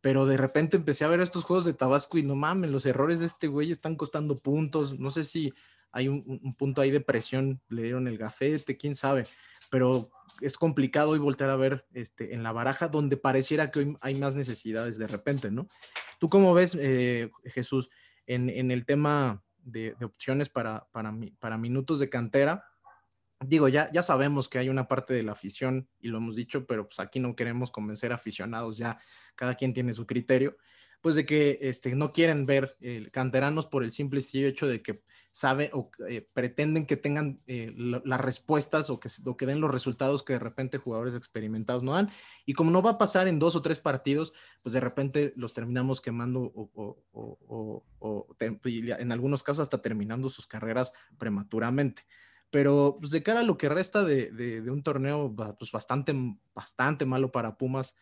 pero de repente empecé a ver estos juegos de Tabasco y no mames, los errores de este güey están costando puntos, no sé si hay un, un punto ahí de presión, le dieron el gafete, quién sabe, pero es complicado hoy voltear a ver este, en la baraja donde pareciera que hoy hay más necesidades de repente, ¿no? ¿Tú cómo ves, eh, Jesús, en, el tema de, opciones para, para, para minutos de cantera? digo, ya, ya sabemos que hay una parte de la afición y lo hemos dicho, pero pues aquí no queremos convencer aficionados, ya cada quien tiene su criterio, pues de que este, no quieren ver eh, canteranos por el simple hecho de que saben o eh, pretenden que tengan eh, las respuestas o que, o que den los resultados que de repente jugadores experimentados no dan. Y como no va a pasar en dos o tres partidos, pues de repente los terminamos quemando o, o, o, en algunos casos hasta terminando sus carreras prematuramente pero pues, de cara a lo que resta de, de, de un torneo pues, bastante, bastante malo para Pumas,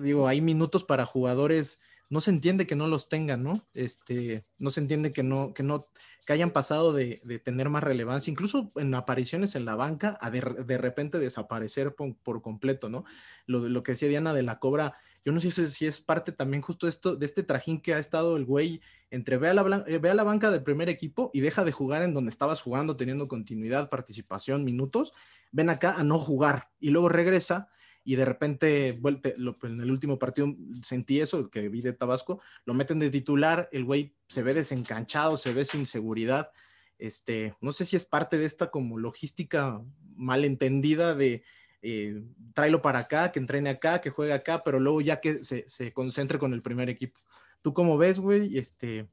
digo, hay minutos para jugadores, no se entiende que no los tengan, ¿no? Este, no se entiende que no, que no, que hayan pasado de, de tener más relevancia, incluso en apariciones en la banca, a de, de repente desaparecer por, por, completo, ¿no? Lo, lo que decía Diana de la Cobra, yo no sé si es parte también justo esto, de este trajín que ha estado el güey entre la, eh, ve a la banca del primer equipo y deja de jugar en donde estabas jugando, teniendo continuidad, participación, minutos, ven acá a no jugar y luego regresa y de repente, vuelte, lo, en el último partido sentí eso, que vi de Tabasco, lo meten de titular, el güey se ve desencanchado, se ve sin seguridad, este, no sé si es parte de esta como logística malentendida de eh, tráelo para acá, que entrene acá, que juegue acá, pero luego ya que se, se concentre con el primer equipo. ¿Tú cómo ves, güey? Este,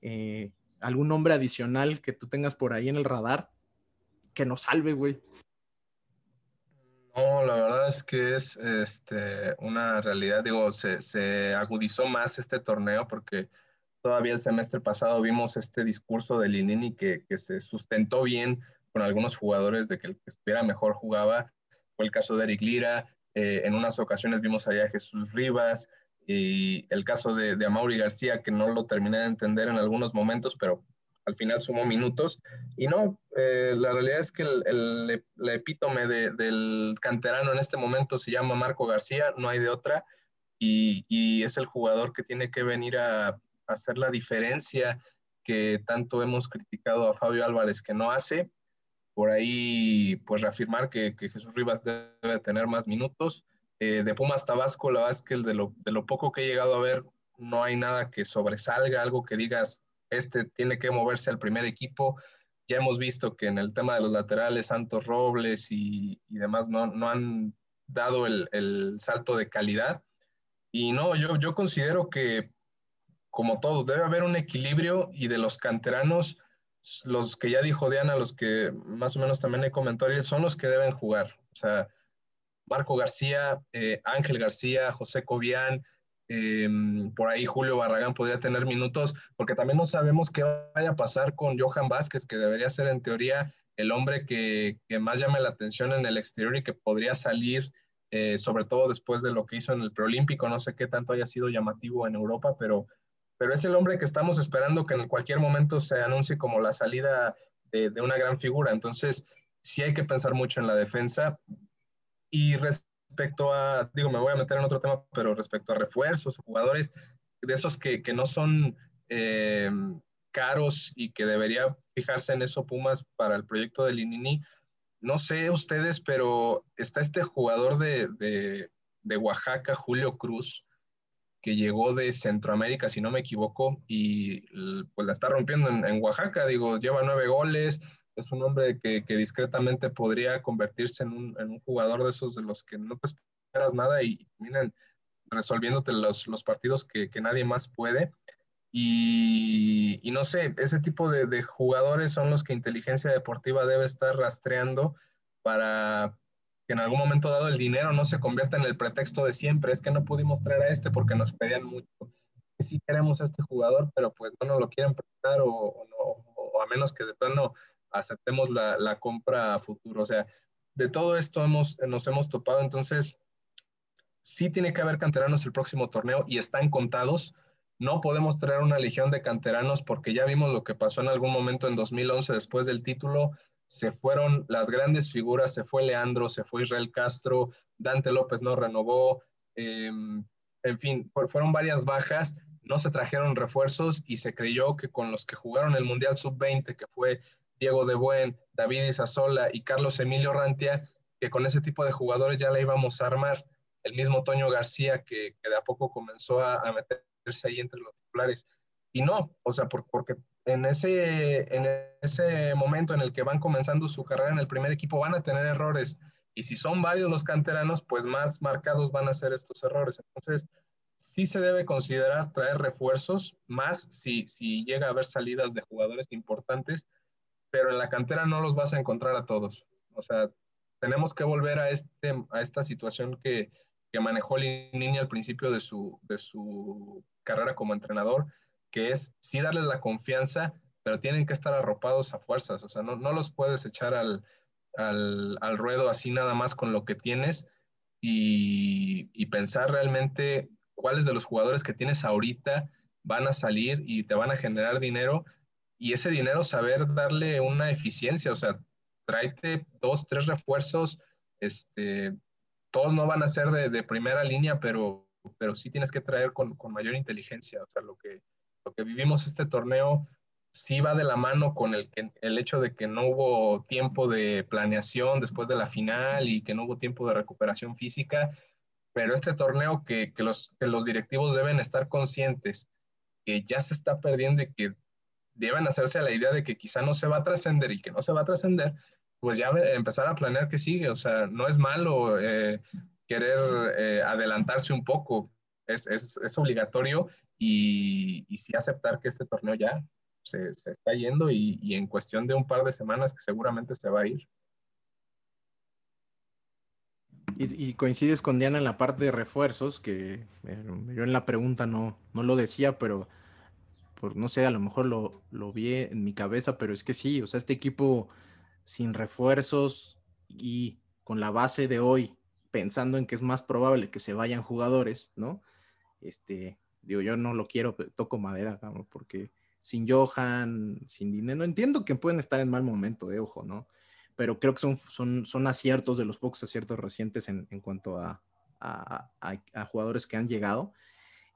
eh, ¿Algún nombre adicional que tú tengas por ahí en el radar que nos salve, güey? No, la verdad es que es este, una realidad, digo, se, agudizó más este torneo porque todavía el semestre pasado vimos este discurso de Linini que, que se sustentó bien con algunos jugadores de que el que estuviera mejor jugaba. Fue el caso de Eric Lira, eh, en unas ocasiones vimos allá a Jesús Rivas y el caso de, de Amaury García, que no lo terminé de entender en algunos momentos, pero al final sumó minutos. Y no, eh, la realidad es que el, epítome del canterano en este momento se llama Marco García, no hay de otra, y, es el jugador que tiene que venir a, hacer la diferencia que tanto hemos criticado a Fabio Álvarez que no hace. Por ahí, pues reafirmar que, Jesús Rivas debe tener más minutos. Eh, de Pumas Tabasco, la verdad es que de lo, de lo poco que he llegado a ver, no hay nada que sobresalga, algo que digas, este tiene que moverse al primer equipo. Ya hemos visto que en el tema de los laterales, Santos Robles y, demás no, no, han dado el, el, salto de calidad. Y no, yo, yo considero que, como todos, debe haber un equilibrio y de los canteranos, los que ya dijo Diana, los que más o menos también he comentado, son los que deben jugar. O sea, Marco García, eh, Ángel García, José Cobian, Em, por ahí Julio Barragán podría tener minutos, porque también no sabemos qué vaya a pasar con Johan Vázquez, que debería ser en teoría el hombre que, más llame la atención en el exterior y que podría salir, eh, sobre todo después de lo que hizo en el preolímpico. No sé qué tanto haya sido llamativo en Europa, pero, pero es el hombre que estamos esperando que en cualquier momento se anuncie como la salida de, de una gran figura. Entonces, sí hay que pensar mucho en la defensa. Y respecto a, digo, me voy a meter en otro tema, pero respecto a refuerzos, jugadores de esos que, que no son eh, caros y que debería fijarse en eso Pumas para el proyecto de Linini. No sé ustedes, pero está este jugador de, de, de Oaxaca, Julio Cruz, que llegó de Centroamérica, si no me equivoco, y pues la está rompiendo en, en Oaxaca. Digo, lleva nueve goles, es un hombre que, discretamente podría convertirse en un, jugador de esos de los que no te esperas nada y terminan resolviéndote los, partidos que, nadie más puede. Y, no sé, ese tipo de, jugadores son los que inteligencia deportiva debe estar rastreando para que en algún momento dado el dinero no se convierta en el pretexto de siempre. Es que no pudimos traer a este porque nos pedían mucho. Sí queremos a este jugador, pero pues no nos lo quieren prestar o, o a menos que de plano aceptemos la, la, compra a futuro. O sea, de todo esto hemos, nos hemos topado, entonces sí tiene que haber canteranos el próximo torneo y están contados. No podemos traer una legión de canteranos porque ya vimos lo que pasó en algún momento en 2011 después del título. Se fueron las grandes figuras, se fue Leandro, se fue Israel Castro, Dante López no renovó, em, en fin, fueron varias bajas, no se trajeron refuerzos y se creyó que con los que jugaron el Mundial Sub-20, que fue Diego de Buen, David Isasola y Carlos Emilio Rantia, que con ese tipo de jugadores ya la íbamos a armar. El mismo Toño García, que, de a poco comenzó a, meterse ahí entre los titulares. Y no, o sea, porque en ese, en ese momento en el que van comenzando su carrera en el primer equipo van a tener errores. Y si son varios los canteranos, pues más marcados van a ser estos errores. Entonces, sí se debe considerar traer refuerzos, más si, si llega a haber salidas de jugadores importantes pero en la cantera no los vas a encontrar a todos. O sea, tenemos que volver a, este, a esta situación que, que manejó Linini al principio de su, de su carrera como entrenador, que es sí darles la confianza, pero tienen que estar arropados a fuerzas. O sea, no, no los puedes echar al, al, al, ruedo así nada más con lo que tienes y, y pensar realmente cuáles de los jugadores que tienes ahorita van a salir y te van a generar dinero y ese dinero saber darle una eficiencia, o sea, tráete dos, tres refuerzos, este, todos no van a ser de, primera línea, pero, pero sí tienes que traer con, mayor inteligencia, o sea, lo que, lo que vivimos este torneo sí va de la mano con el, el hecho de que no hubo tiempo de planeación después de la final y que no hubo tiempo de recuperación física, pero este torneo que, que los, que los directivos deben estar conscientes que ya se está perdiendo y que deben hacerse a la idea de que quizá no se va a trascender y que no se va a trascender, pues ya empezar a planear que sigue. O sea, no es malo eh, querer eh, adelantarse un poco, es, es, es obligatorio y, y, sí aceptar que este torneo ya se, se está yendo y, y, en cuestión de un par de semanas que seguramente se va a ir. Y, coincides con Diana en la parte de refuerzos, que eh, yo en la pregunta no, no lo decía, pero por, no sé, a lo mejor lo, lo vi en mi cabeza, pero es que sí, o sea, este equipo sin refuerzos y con la base de hoy, pensando en que es más probable que se vayan jugadores, ¿no? Este, digo, yo no lo quiero, toco madera, porque sin Johan, sin dinero, entiendo que pueden estar en mal momento, de ojo, ¿no? Pero creo que son, son, son aciertos de los pocos aciertos recientes en, en cuanto a, a, a, jugadores que han llegado.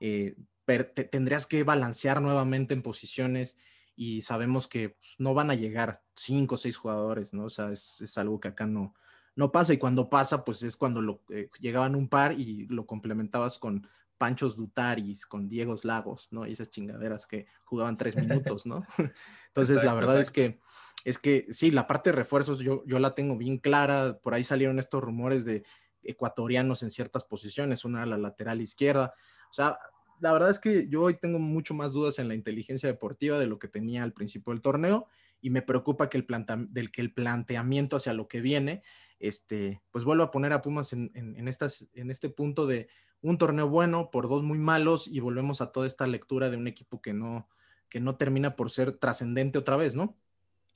Eh, tendrías que balancear nuevamente en posiciones y sabemos que pues, no van a llegar cinco o seis jugadores, ¿no? O sea, es, es, algo que acá no, no pasa y cuando pasa, pues es cuando lo, eh, llegaban un par y lo complementabas con Panchos Dutaris, con Diegos Lagos, ¿no? Y esas chingaderas que jugaban tres minutos, ¿no? Entonces, la verdad es que es que sí, la parte de refuerzos yo, yo la tengo bien clara. Por ahí salieron estos rumores de ecuatorianos en ciertas posiciones, una a la lateral izquierda. O sea, la verdad es que yo hoy tengo mucho más dudas en la inteligencia deportiva de lo que tenía al principio del torneo y me preocupa que el, del que el planteamiento hacia lo que viene, este, pues vuelva a poner a Pumas en, en, estas, en este punto de un torneo bueno por dos muy malos y volvemos a toda esta lectura de un equipo que no, que no termina por ser trascendente otra vez, ¿no?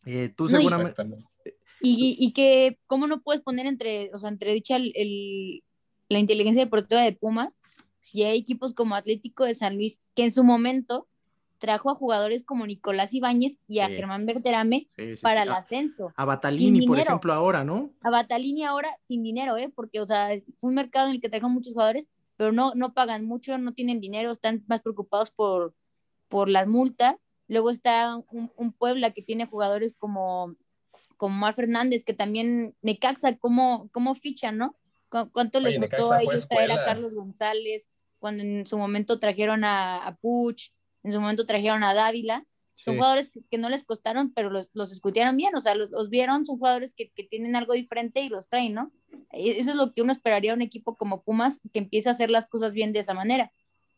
Eh, tú seguramente... Y, y, que, ¿cómo no puedes poner entre, o sea, entre dicha el, la inteligencia deportiva de Pumas? Si hay equipos como Atlético de San Luis, que en su momento trajo a jugadores como Nicolás Ibáñez y a Germán Berterame para el ascenso. A Batalini, por ejemplo, ahora, ¿no? A Batalini ahora sin dinero, ¿eh? Porque, o sea, fue un mercado en el que trajo muchos jugadores, pero no, no pagan mucho, no tienen dinero, están más preocupados por, por las multas. Luego está un, Puebla que tiene jugadores como, como Mar Fernández, que también Necaxa, ¿cómo, cómo fichan, no? ¿Cuánto les costó a ellos traer a Carlos González? Cuando en su momento trajeron a, a Puch, en su momento trajeron a Dávila. Son jugadores que, no les costaron, pero los, los escutieron bien, o sea, los, los vieron, son jugadores que, que, tienen algo diferente y los traen, ¿no? E, eso es lo que uno esperaría de un equipo como Pumas, que empiece a hacer las cosas bien de esa manera.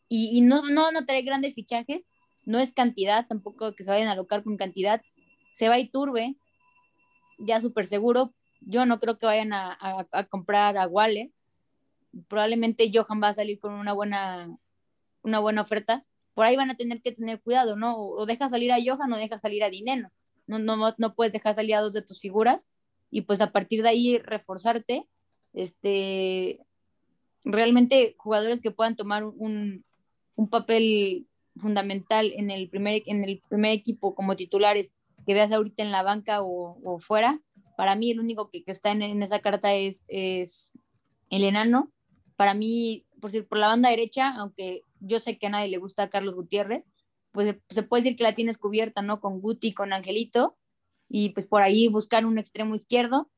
Y, y no, no van a traer grandes fichajes, no es cantidad, tampoco que se vayan a alocar con cantidad. Se va Iturbe, ya súper seguro. Yo no creo que vayan a, a, comprar a Wale. Probablemente Johan va a salir con una buena, una buena oferta. Por ahí van a tener que tener cuidado, ¿no? O, deja salir a Johan o deja salir a Dineno. No, no, no puedes dejar salir a dos de tus figuras y pues a partir de ahí reforzarte. Este, realmente jugadores que puedan tomar un, un papel fundamental en el primer, en el primer equipo como titulares que veas ahorita en la banca o, fuera. Para mí el único que, que está en, en, esa carta es, es el enano. Para mí, por, por la banda derecha, aunque yo sé que a nadie le gusta a Carlos Gutiérrez, pues se puede decir que la tienes cubierta, ¿no? Con Guti, con Angelito, y pues por ahí buscar un extremo izquierdo.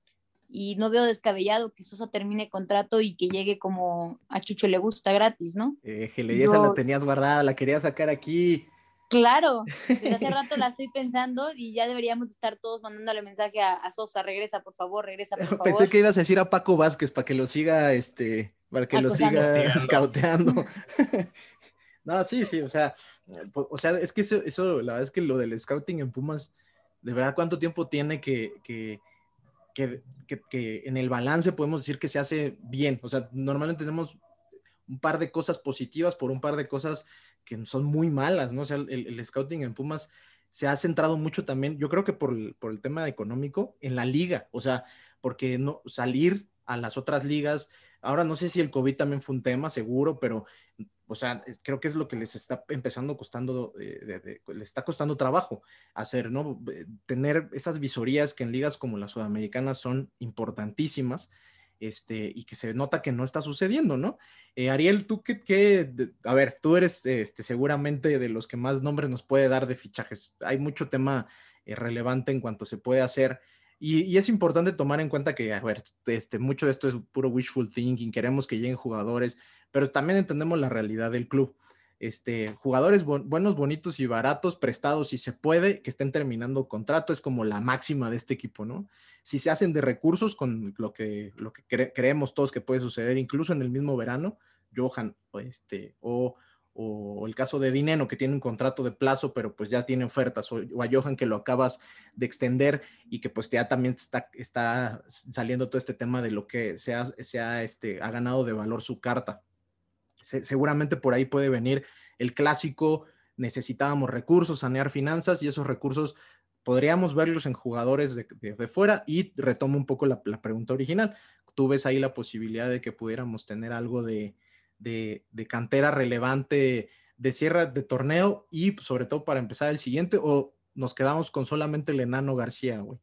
Y no veo descabellado que Sosa termine contrato y que llegue como a Chucho le gusta gratis, ¿no? Eh, esa la tenías guardada, la quería sacar aquí. Claro, desde hace rato la estoy pensando y ya deberíamos estar todos mandándole mensaje a, Sosa, regresa por favor, regresa por favor. Pensé que ibas a decir a Paco Vázquez para que lo siga, este, para que lo siga escauteando. no, sí, sí, o sea, o sea, es que eso, eso, la verdad es que lo del scouting en Pumas, de verdad, ¿cuánto tiempo tiene que, que, que, que en el balance podemos decir que se hace bien? O sea, normalmente tenemos un par de cosas positivas por un par de cosas que son muy malas, ¿no? O sea, el, scouting en Pumas se ha centrado mucho también, yo creo que por el, tema económico, en la liga, o sea, porque no salir a las otras ligas, ahora no sé si el COVID también fue un tema, seguro, pero, o sea, creo que es lo que les está empezando costando, eh, les está costando trabajo hacer, ¿no? Tener esas visorías que en ligas como la sudamericana son importantísimas este, y que se nota que no está sucediendo, ¿no? Eh, Ariel, tú qué, a ver, tú eres este, seguramente de los que más nombres nos puede dar de fichajes. Hay mucho tema eh, relevante en cuanto se puede hacer. Y, es importante tomar en cuenta que, a ver, este, mucho de esto es puro wishful thinking, queremos que lleguen jugadores, pero también entendemos la realidad del club este, jugadores buenos, bonitos y baratos, prestados si se puede, que estén terminando contrato, es como la máxima de este equipo, ¿no? Si se hacen de recursos con lo que, lo que creemos todos que puede suceder, incluso en el mismo verano, Johan este, o, o el caso de Dineno que tiene un contrato de plazo, pero pues ya tiene ofertas, o, a Johan que lo acabas de extender y que pues ya también está, está saliendo todo este tema de lo que se ha, este, ha ganado de valor su carta. seguramente por ahí puede venir el clásico, necesitábamos recursos, sanear finanzas y esos recursos podríamos verlos en jugadores de, fuera y retomo un poco la, pregunta original. ¿Tú ves ahí la posibilidad de que pudiéramos tener algo de, de, cantera relevante de cierre de torneo y sobre todo para empezar el siguiente o nos quedamos con solamente el enano García, güey?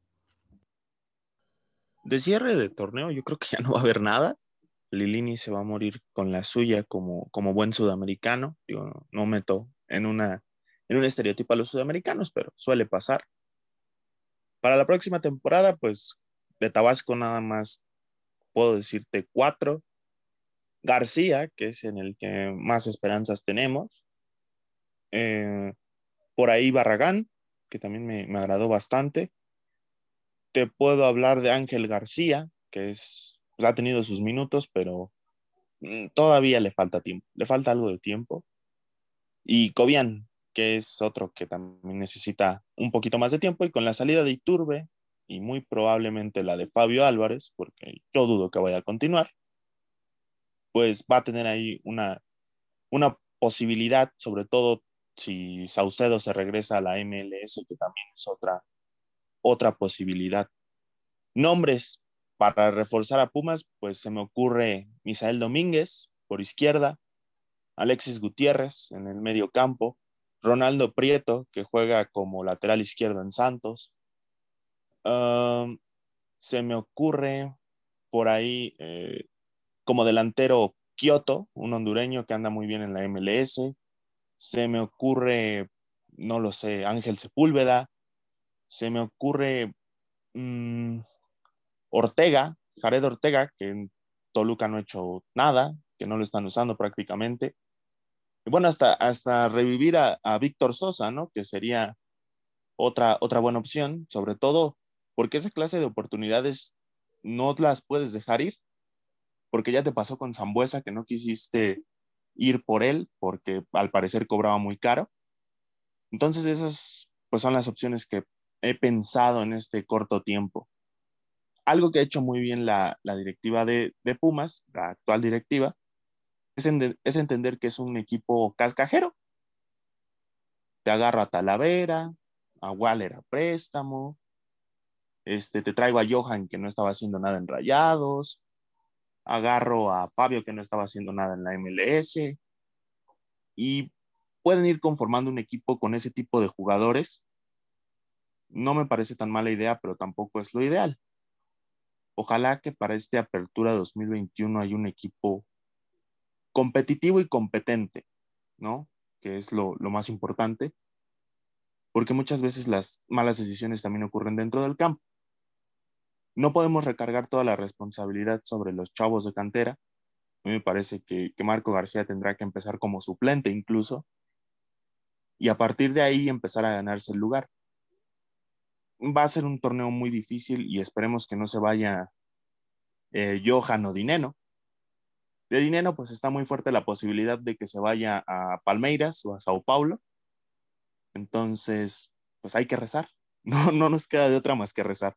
De cierre de torneo yo creo que ya no va a haber nada. Lilini se va a morir con la suya como, como buen sudamericano. Yo no meto en, una, en un estereotipo a los sudamericanos, pero suele pasar. Para la próxima temporada, pues de Tabasco nada más puedo decirte cuatro. García, que es en el que más esperanzas tenemos. Eh, por ahí Barragán, que también me, agradó bastante. Te puedo hablar de Ángel García, que es, pues, ha tenido sus minutos, pero mm, todavía le falta tiempo, le falta algo de tiempo. Y Cobian, que es otro que también necesita un poquito más de tiempo, y con la salida de Iturbe y muy probablemente la de Fabio Álvarez, porque yo dudo que vaya a continuar, pues va a tener ahí una, una posibilidad, sobre todo si Saucedo se regresa a la MLS, que también es otra, otra posibilidad. Nombres para reforzar a Pumas, pues se me ocurre Misael Domínguez por izquierda, Alexis Gutiérrez en el medio campo, Ronaldo Prieto, que juega como lateral izquierdo en Santos. se me ocurre por ahí eh, como delantero Kioto, un hondureño que anda muy bien en la MLS. Se me ocurre, no lo sé, Ángel Sepúlveda. Se me ocurre mm, Ortega, Jared Ortega, que en Toluca no ha hecho nada, que no lo están usando prácticamente. Bueno, hasta, hasta revivir a, a Víctor Sosa, ¿no? Que sería otra, otra buena opción, sobre todo porque esa clase de oportunidades no las puedes dejar ir porque ya te pasó con Zambuesa que no quisiste ir por él porque al parecer cobraba muy caro. Entonces esas pues son las opciones que he pensado en este corto tiempo. Algo que ha hecho muy bien la, directiva de, Pumas, la actual directiva, es, entender que es un equipo cascajero. Te agarro a Talavera, a Waller a préstamo, este, te traigo a Johan que no estaba haciendo nada en Rayados, agarro a Fabio que no estaba haciendo nada en la MLS y pueden ir conformando un equipo con ese tipo de jugadores. No me parece tan mala idea, pero tampoco es lo ideal. Ojalá que para esta apertura 2021 haya un equipo competitivo y competente, ¿no? Que es lo, más importante, porque muchas veces las malas decisiones también ocurren dentro del campo. No podemos recargar toda la responsabilidad sobre los chavos de cantera. A mí me parece que, Marco García tendrá que empezar como suplente incluso y a partir de ahí empezar a ganarse el lugar. Va a ser un torneo muy difícil y esperemos que no se vaya eh, Johan o Dineno. De Dineno pues está muy fuerte la posibilidad de que se vaya a Palmeiras o a Sao Paulo. Entonces, pues hay que rezar. No, no nos queda de otra más que rezar.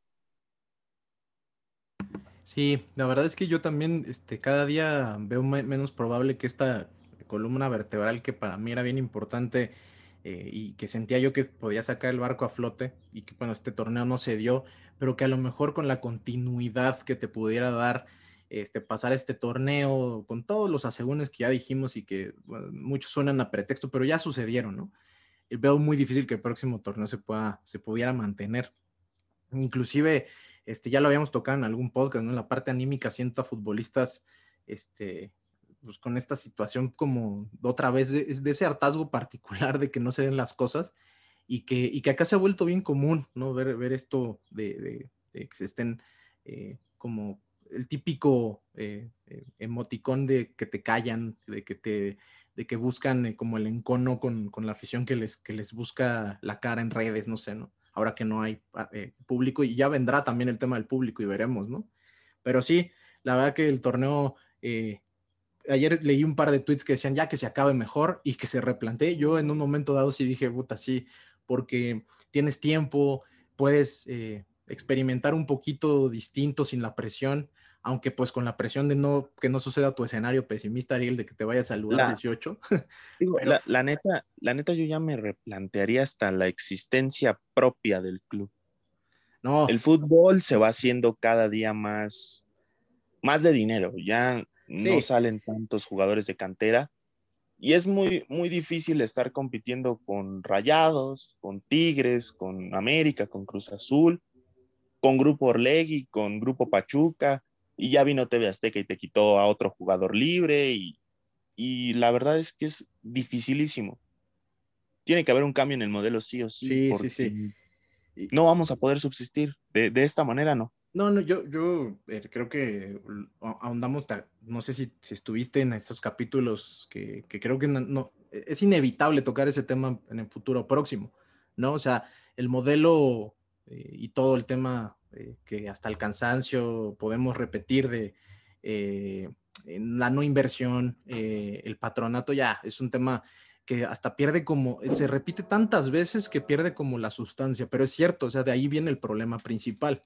Sí, la verdad es que yo también este, cada día veo menos probable que esta columna vertebral que para mí era bien importante eh, y que sentía yo que podía sacar el barco a flote y que bueno, este torneo no se dio, pero que a lo mejor con la continuidad que te pudiera dar este, pasar este torneo con todos los asegúnes que ya dijimos y que muchos suenan a pretexto, pero ya sucedieron, ¿no? Veo muy difícil que el próximo torneo se pueda, se pudiera mantener. Inclusive este, ya lo habíamos tocado en algún podcast. En la parte anímica siento a futbolistas, este, pues con esta situación como otra vez de, ese hartazgo particular de que no se den las cosas y que, y que acá se ha vuelto bien común, ¿no? Ver, ver esto de, que se estén eh, como el típico eh, eh, emoticón de que te callan, de que te de que buscan como el encono con, con, la afición que les, que les busca la cara en redes, no sé, ¿no? ahora que no hay ah, eh, público y ya vendrá también el tema del público y veremos, ¿no? Pero sí, la verdad que el torneo, eh, ayer leí un par de tweets que decían ya que se acabe mejor y que se replantee. Yo en un momento dado sí dije, puta, sí, porque tienes tiempo, puedes eh, experimentar un poquito distinto sin la presión, aunque pues con la presión de no que no suceda tu escenario pesimista, Ariel, de que te vaya a saludar 18. la, neta, la neta, yo ya me replantearía hasta la existencia propia del club. No. El fútbol se va haciendo cada día más, más de dinero. Ya no salen tantos jugadores de cantera. Y es muy, muy difícil estar compitiendo con Rayados, con Tigres, con América, con Cruz Azul, con Grupo Orlegui, con Grupo Pachuca, y ya vino TV Azteca y te quitó a otro jugador libre, y, la verdad es que es dificilísimo. Tiene que haber un cambio en el modelo sí o sí. Sí, sí, sí. No vamos a poder subsistir. De, de esta manera, no. No, no, yo, yo eh, creo que ahondamos, no sé si, estuviste en esos capítulos que, creo que no, e, es inevitable tocar ese tema en el futuro próximo, ¿no? O sea, el modelo eh, y todo el tema eh, que hasta el cansancio podemos repetir de la no inversión, el patronato, ya es un tema que hasta pierde como, se repite tantas veces que pierde como la sustancia, pero es cierto, o sea, de ahí viene el problema principal.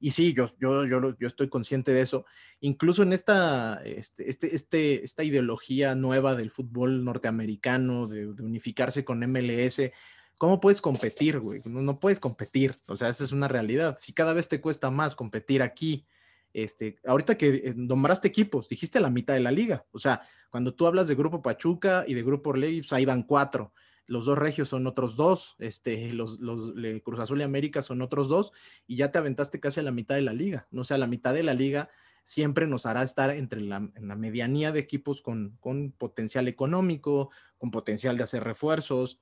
Y sí, yo, yo, yo, yo estoy consciente de eso. Incluso en esta, este, este, este esta ideología nueva del fútbol norteamericano, de, unificarse con MLS, ¿cómo puedes competir, güey? No, puedes competir. O sea, esa es una realidad. Si cada vez te cuesta más competir aquí, este, ahorita que eh, nombraste equipos, dijiste la mitad de la liga. O sea, cuando tú hablas de Grupo Pachuca y de Grupo Orlegui, pues ahí van cuatro los dos regios son otros dos, este, los, los Cruz Azul y América son otros dos, y ya te aventaste casi a la mitad de la liga. No o sea, la mitad de la liga siempre nos hará estar entre la, la medianía de equipos con, con, potencial económico, con potencial de hacer refuerzos,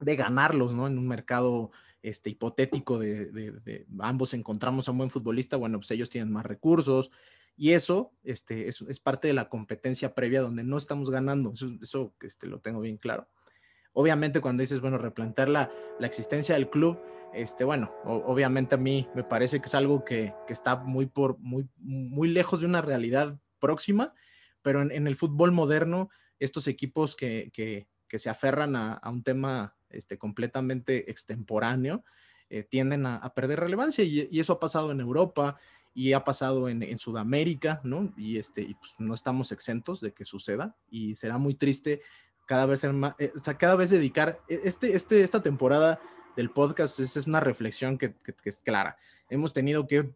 de ganarlos, ¿no? En un mercado este, hipotético de, de, ambos encontramos a un buen futbolista, bueno, pues ellos tienen más recursos. Y eso este, es, es parte de la competencia previa donde no estamos ganando. Eso, eso este, lo tengo bien claro. Obviamente cuando dices, bueno, replantear la, la existencia del club, este, bueno, obviamente a mí me parece que es algo que, que, está muy, por, muy, muy lejos de una realidad próxima, pero en, el fútbol moderno, estos equipos que, que, que se aferran a, a, un tema este, completamente extemporáneo, eh, tienden a, perder relevancia y, eso ha pasado en Europa y ha pasado en, Sudamérica, ¿no? Y, este, y pues no estamos exentos de que suceda y será muy triste cada vez ser más, eh, o sea, cada vez dedicar, e, este, este, esta temporada del podcast es, es una reflexión que, que, es clara. Hemos tenido que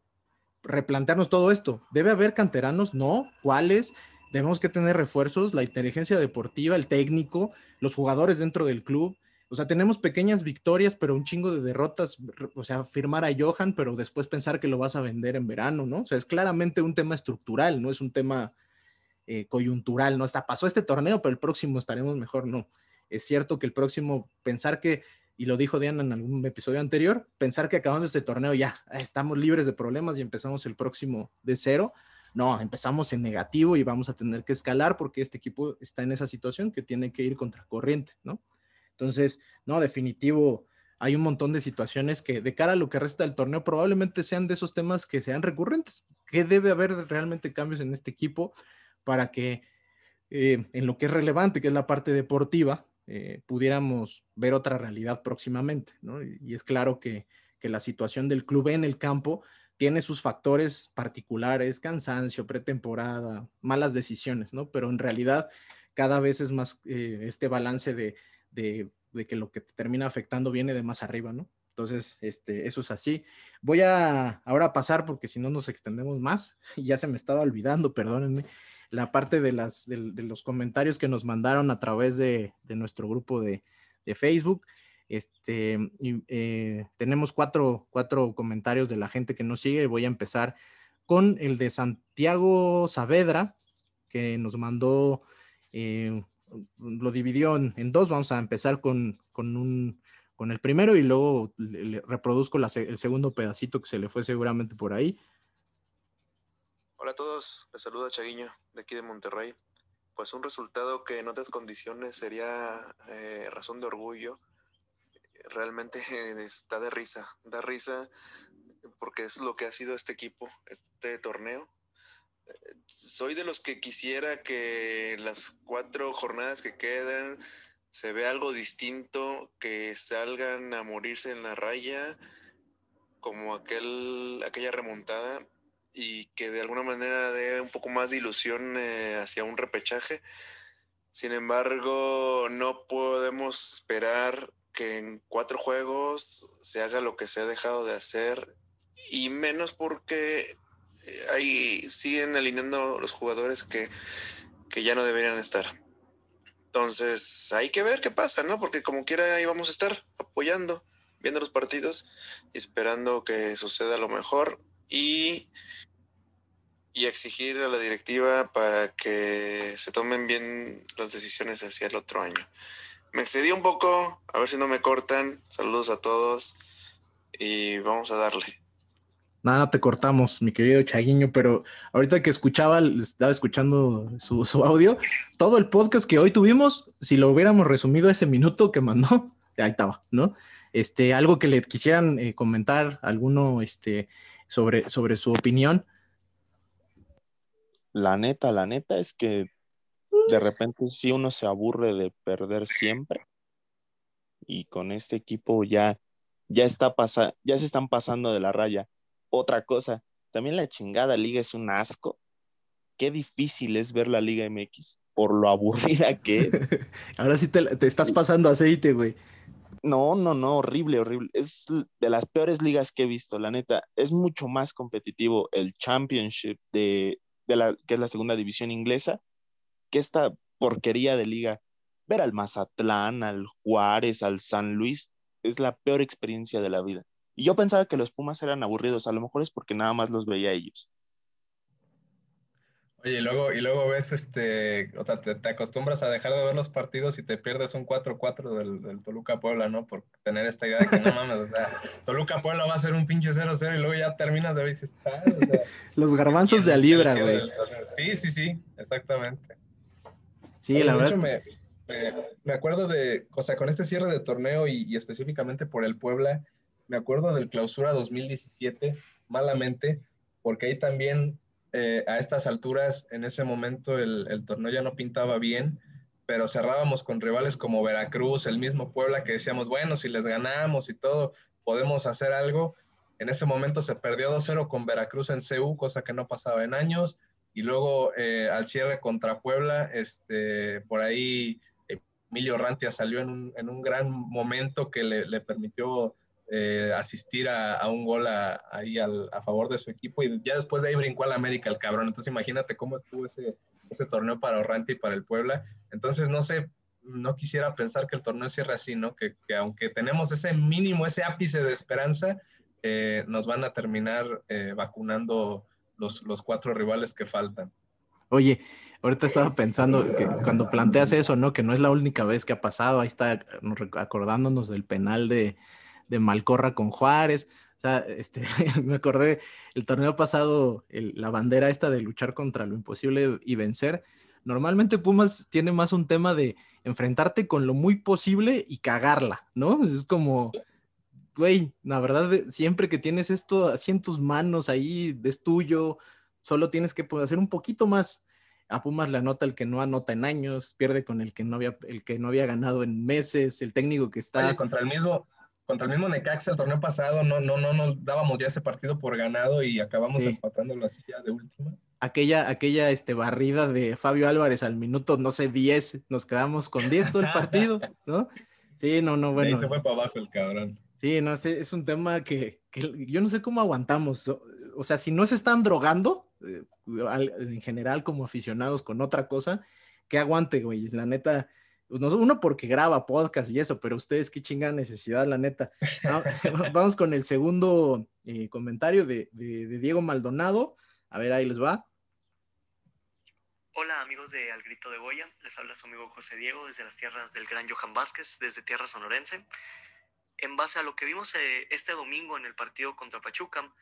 replantearnos todo esto. ¿Debe haber canteranos? No. ¿Cuáles? Debemos que tener refuerzos, la inteligencia deportiva, el técnico, los jugadores dentro del club. O sea, tenemos pequeñas victorias, pero un chingo de derrotas. O sea, firmar a Johan, pero después pensar que lo vas a vender en verano, ¿no? O sea, es claramente un tema estructural, no es un tema eh, coyuntural, ¿no? Hasta pasó este torneo, pero el próximo estaremos mejor, no. Es cierto que el próximo, pensar que, y lo dijo Diana en algún episodio anterior, pensar que acabando este torneo ya estamos libres de problemas y empezamos el próximo de cero. No, empezamos en negativo y vamos a tener que escalar porque este equipo está en esa situación que tiene que ir contra corriente, ¿no? Entonces, no, definitivo, hay un montón de situaciones que de cara a lo que resta del torneo probablemente sean de esos temas que sean recurrentes. ¿Qué debe haber realmente cambios en este equipo? para que eh, en lo que es relevante, que es la parte deportiva, eh, pudiéramos ver otra realidad próximamente. ¿no? Y, es claro que, que, la situación del club en el campo tiene sus factores particulares, cansancio, pretemporada, malas decisiones, ¿no? Pero en realidad cada vez es más eh, este balance de, de, de, que lo que te termina afectando viene de más arriba, ¿no? Entonces, este, eso es así. Voy a ahora pasar porque si no nos extendemos más, y ya se me estaba olvidando, perdónenme la parte de, las, de, los comentarios que nos mandaron a través de, nuestro grupo de, Facebook. Este, eh, tenemos cuatro, cuatro, comentarios de la gente que nos sigue. Voy a empezar con el de Santiago Saavedra, que nos mandó, eh, lo dividió en, dos. Vamos a empezar con, con, un, con el primero y luego reproduzco el segundo pedacito que se le fue seguramente por ahí. Hola a todos, les saluda Chaguiño de aquí de Monterrey. Pues un resultado que en otras condiciones sería eh, razón de orgullo, realmente está de risa, da risa porque es lo que ha sido este equipo, este torneo. Soy de los que quisiera que las cuatro jornadas que quedan se vea algo distinto, que salgan a morirse en la raya, como aquel, aquella remontada, y que de alguna manera dé un poco más de ilusión eh, hacia un repechaje. Sin embargo, no podemos esperar que en cuatro juegos se haga lo que se ha dejado de hacer, y menos porque ahí siguen alineando los jugadores que, que ya no deberían estar. Entonces, hay que ver qué pasa, ¿no? Porque como quiera ahí vamos a estar apoyando, viendo los partidos y esperando que suceda lo mejor y, y exigir a la directiva para que se tomen bien las decisiones hacia el otro año. Me excedí un poco, a ver si no me cortan. Saludos a todos y vamos a darle. Nada, te cortamos, mi querido Chaguiño, pero ahorita que escuchaba, estaba escuchando su, audio, todo el podcast que hoy tuvimos, si lo hubiéramos resumido ese minuto que mandó, ahí estaba, ¿no? Este, algo que le quisieran eh, comentar, alguno, este, sobre, sobre su opinión. La neta, la neta es que de repente sí uno se aburre de perder siempre y con este equipo ya, ya está pasa, ya se están pasando de la raya otra cosa, también la chingada liga es un asco. Qué difícil es ver la Liga MX por lo aburrida que es. Ahora sí te, estás pasando aceite, güey. No, no, no, horrible, horrible. Es de las peores ligas que he visto, la neta. Es mucho más competitivo el Championship de, de la, que es la segunda división inglesa, que esta porquería de liga. Ver al Mazatlán, al Juárez, al San Luis, es la peor experiencia de la vida. Y yo pensaba que los Pumas eran aburridos, a lo mejor es porque nada más los veía ellos. Oye, y luego, y luego ves, este, o sea, te, acostumbras a dejar de ver los partidos y te pierdes un 4-4 del, Toluca-Puebla, ¿no? Por tener esta idea de que no mames, o sea, Toluca-Puebla va a ser un pinche 0-0 y luego ya terminas de ver y dices, ah, o sea, Los garbanzos de a libra, güey. Sí, sí, sí, exactamente. Sí, la verdad. Me, me, acuerdo de, o sea, con este cierre de torneo y, y específicamente por el Puebla, me acuerdo del clausura 2017, malamente, porque ahí también eh, a estas alturas, en ese momento el, torneo ya no pintaba bien, pero cerrábamos con rivales como Veracruz, el mismo Puebla, que decíamos, bueno, si les ganamos y todo, podemos hacer algo. En ese momento se perdió 2-0 con Veracruz en CU, cosa que no pasaba en años. Y luego eh, al cierre contra Puebla, este, por ahí Emilio Rantia salió en un, gran momento que le permitió eh, asistir a, un gol ahí a favor de su equipo y ya después de ahí brincó al América el cabrón. Entonces imagínate cómo estuvo ese, ese torneo para Orrante y para el Puebla. Entonces no sé, no quisiera pensar que el torneo cierre así, ¿no? Que, aunque tenemos ese mínimo, ese ápice de esperanza, eh, nos van a terminar eh, vacunando los, los cuatro rivales que faltan. Oye, ahorita estaba pensando que cuando planteas eso, ¿no? Que no es la única vez que ha pasado, ahí está acordándonos del penal de, de Malcorra con Juárez. O sea, este, me acordé el torneo pasado, la bandera esta de luchar contra lo imposible y vencer. Normalmente Pumas tiene más un tema de enfrentarte con lo muy posible y cagarla, ¿no? Es como, güey, la verdad, siempre que tienes esto así en tus manos, ahí es tuyo, solo tienes que pues, hacer un poquito más. A Pumas le anota el que no anota en años, pierde con el que no había, el que no había ganado en meses, el técnico que está. contra el mismo, contra el mismo Necaxa el torneo pasado no, no, no nos dábamos ya ese partido por ganado y acabamos empatando la silla de última. Aquella, aquella este, barrida de Fabio Álvarez al minuto, no sé, 10, nos quedamos con 10 todo el partido, ¿no? Sí, no, no, bueno. Ahí se fue para abajo el cabrón. Sí, no sé, es un tema que, que, yo no sé cómo aguantamos. O sea, si no se están drogando, eh, en general como aficionados con otra cosa, que aguante, güey. La neta, uno porque graba podcast y eso, pero ustedes qué chingada necesidad, la neta. Vamos con el segundo eh, comentario de, Diego Maldonado. A ver, ahí les va. Hola amigos de Al Grito de Goya, les habla su amigo José Diego desde las tierras del gran Johan Vázquez, desde tierra sonorense. En base a lo que vimos eh, este domingo en el partido contra Pachuca,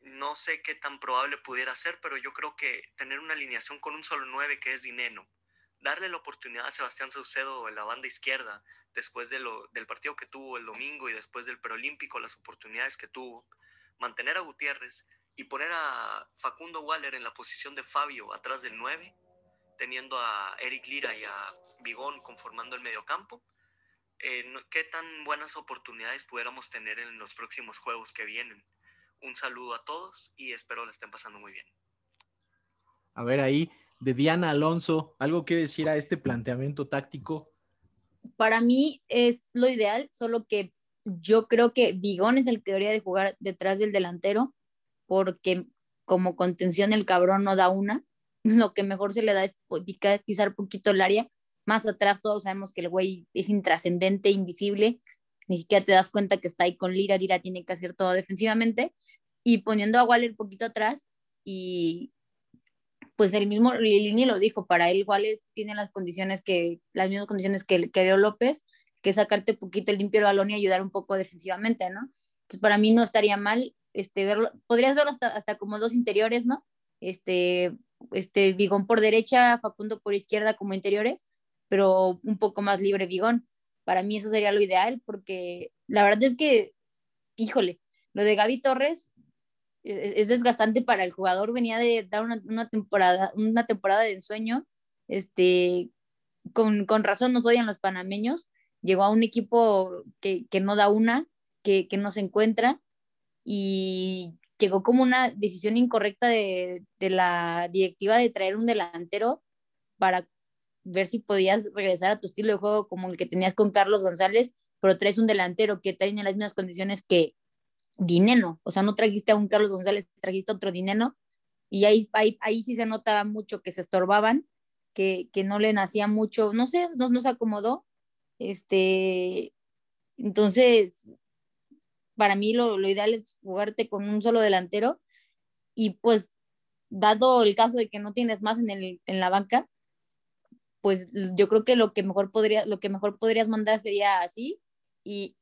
no sé qué tan probable pudiera ser, pero yo creo que tener una alineación con un solo 9 que es Dineno, darle la oportunidad a Sebastián Saucedo en la banda izquierda, después del partido que tuvo el domingo y después del preolímpico, las oportunidades que tuvo, mantener a Gutiérrez y poner a Facundo Waller en la posición de Fabio atrás del 9, teniendo a Eric Lira y a Bigón conformando el mediocampo. Eh, ¿Qué tan buenas oportunidades pudiéramos tener en los próximos juegos que vienen? Un saludo a todos y espero la estén pasando muy bien. A ver ahí, de Diana Alonso, ¿algo que decir a este planteamiento táctico? Para mí es lo ideal, solo que yo creo que Bigón es el que debería de jugar detrás del delantero, porque como contención el cabrón no da una. Lo que mejor se le da es pisar poquito el área. Más atrás todos sabemos que el güey es intrascendente, invisible. Ni siquiera te das cuenta que está ahí con Lira. Lira tiene que hacer todo defensivamente. Y poniendo a Waller poquito atrás y, pues el mismo Lini lo dijo, para él Waller tiene las condiciones que, las mismas condiciones que, que Leo López, que sacarte poquito el limpio el balón y ayudar un poco defensivamente, ¿no? Entonces para mí no estaría mal este, verlo, podrías verlo hasta, hasta como dos interiores, ¿no? Este, este Bigón por derecha, Facundo por izquierda como interiores, pero un poco más libre Bigón. Para mí eso sería lo ideal porque la verdad es que, híjole, lo de Gaby Torres es, desgastante para el jugador, venía de dar una, temporada, una temporada de ensueño, este, con, con, razón nos odian los panameños, llegó a un equipo que, que no da una, que, que, no se encuentra y llegó como una decisión incorrecta de, de la directiva de traer un delantero para ver si podías regresar a tu estilo de juego como el que tenías con Carlos González, pero traes un delantero que tiene las mismas condiciones que, dinero, o sea, no trajiste a un Carlos González, trajiste otro dinero, y ahí, ahí, ahí sí se notaba mucho que se estorbaban, que, que no le nacía mucho, no sé, no, no se acomodó, este, entonces, para mí lo, lo, ideal es jugarte con un solo delantero, y pues, dado el caso de que no tienes más en, el, en la banca, pues yo creo que lo que mejor podría, lo que mejor podrías mandar sería así, y,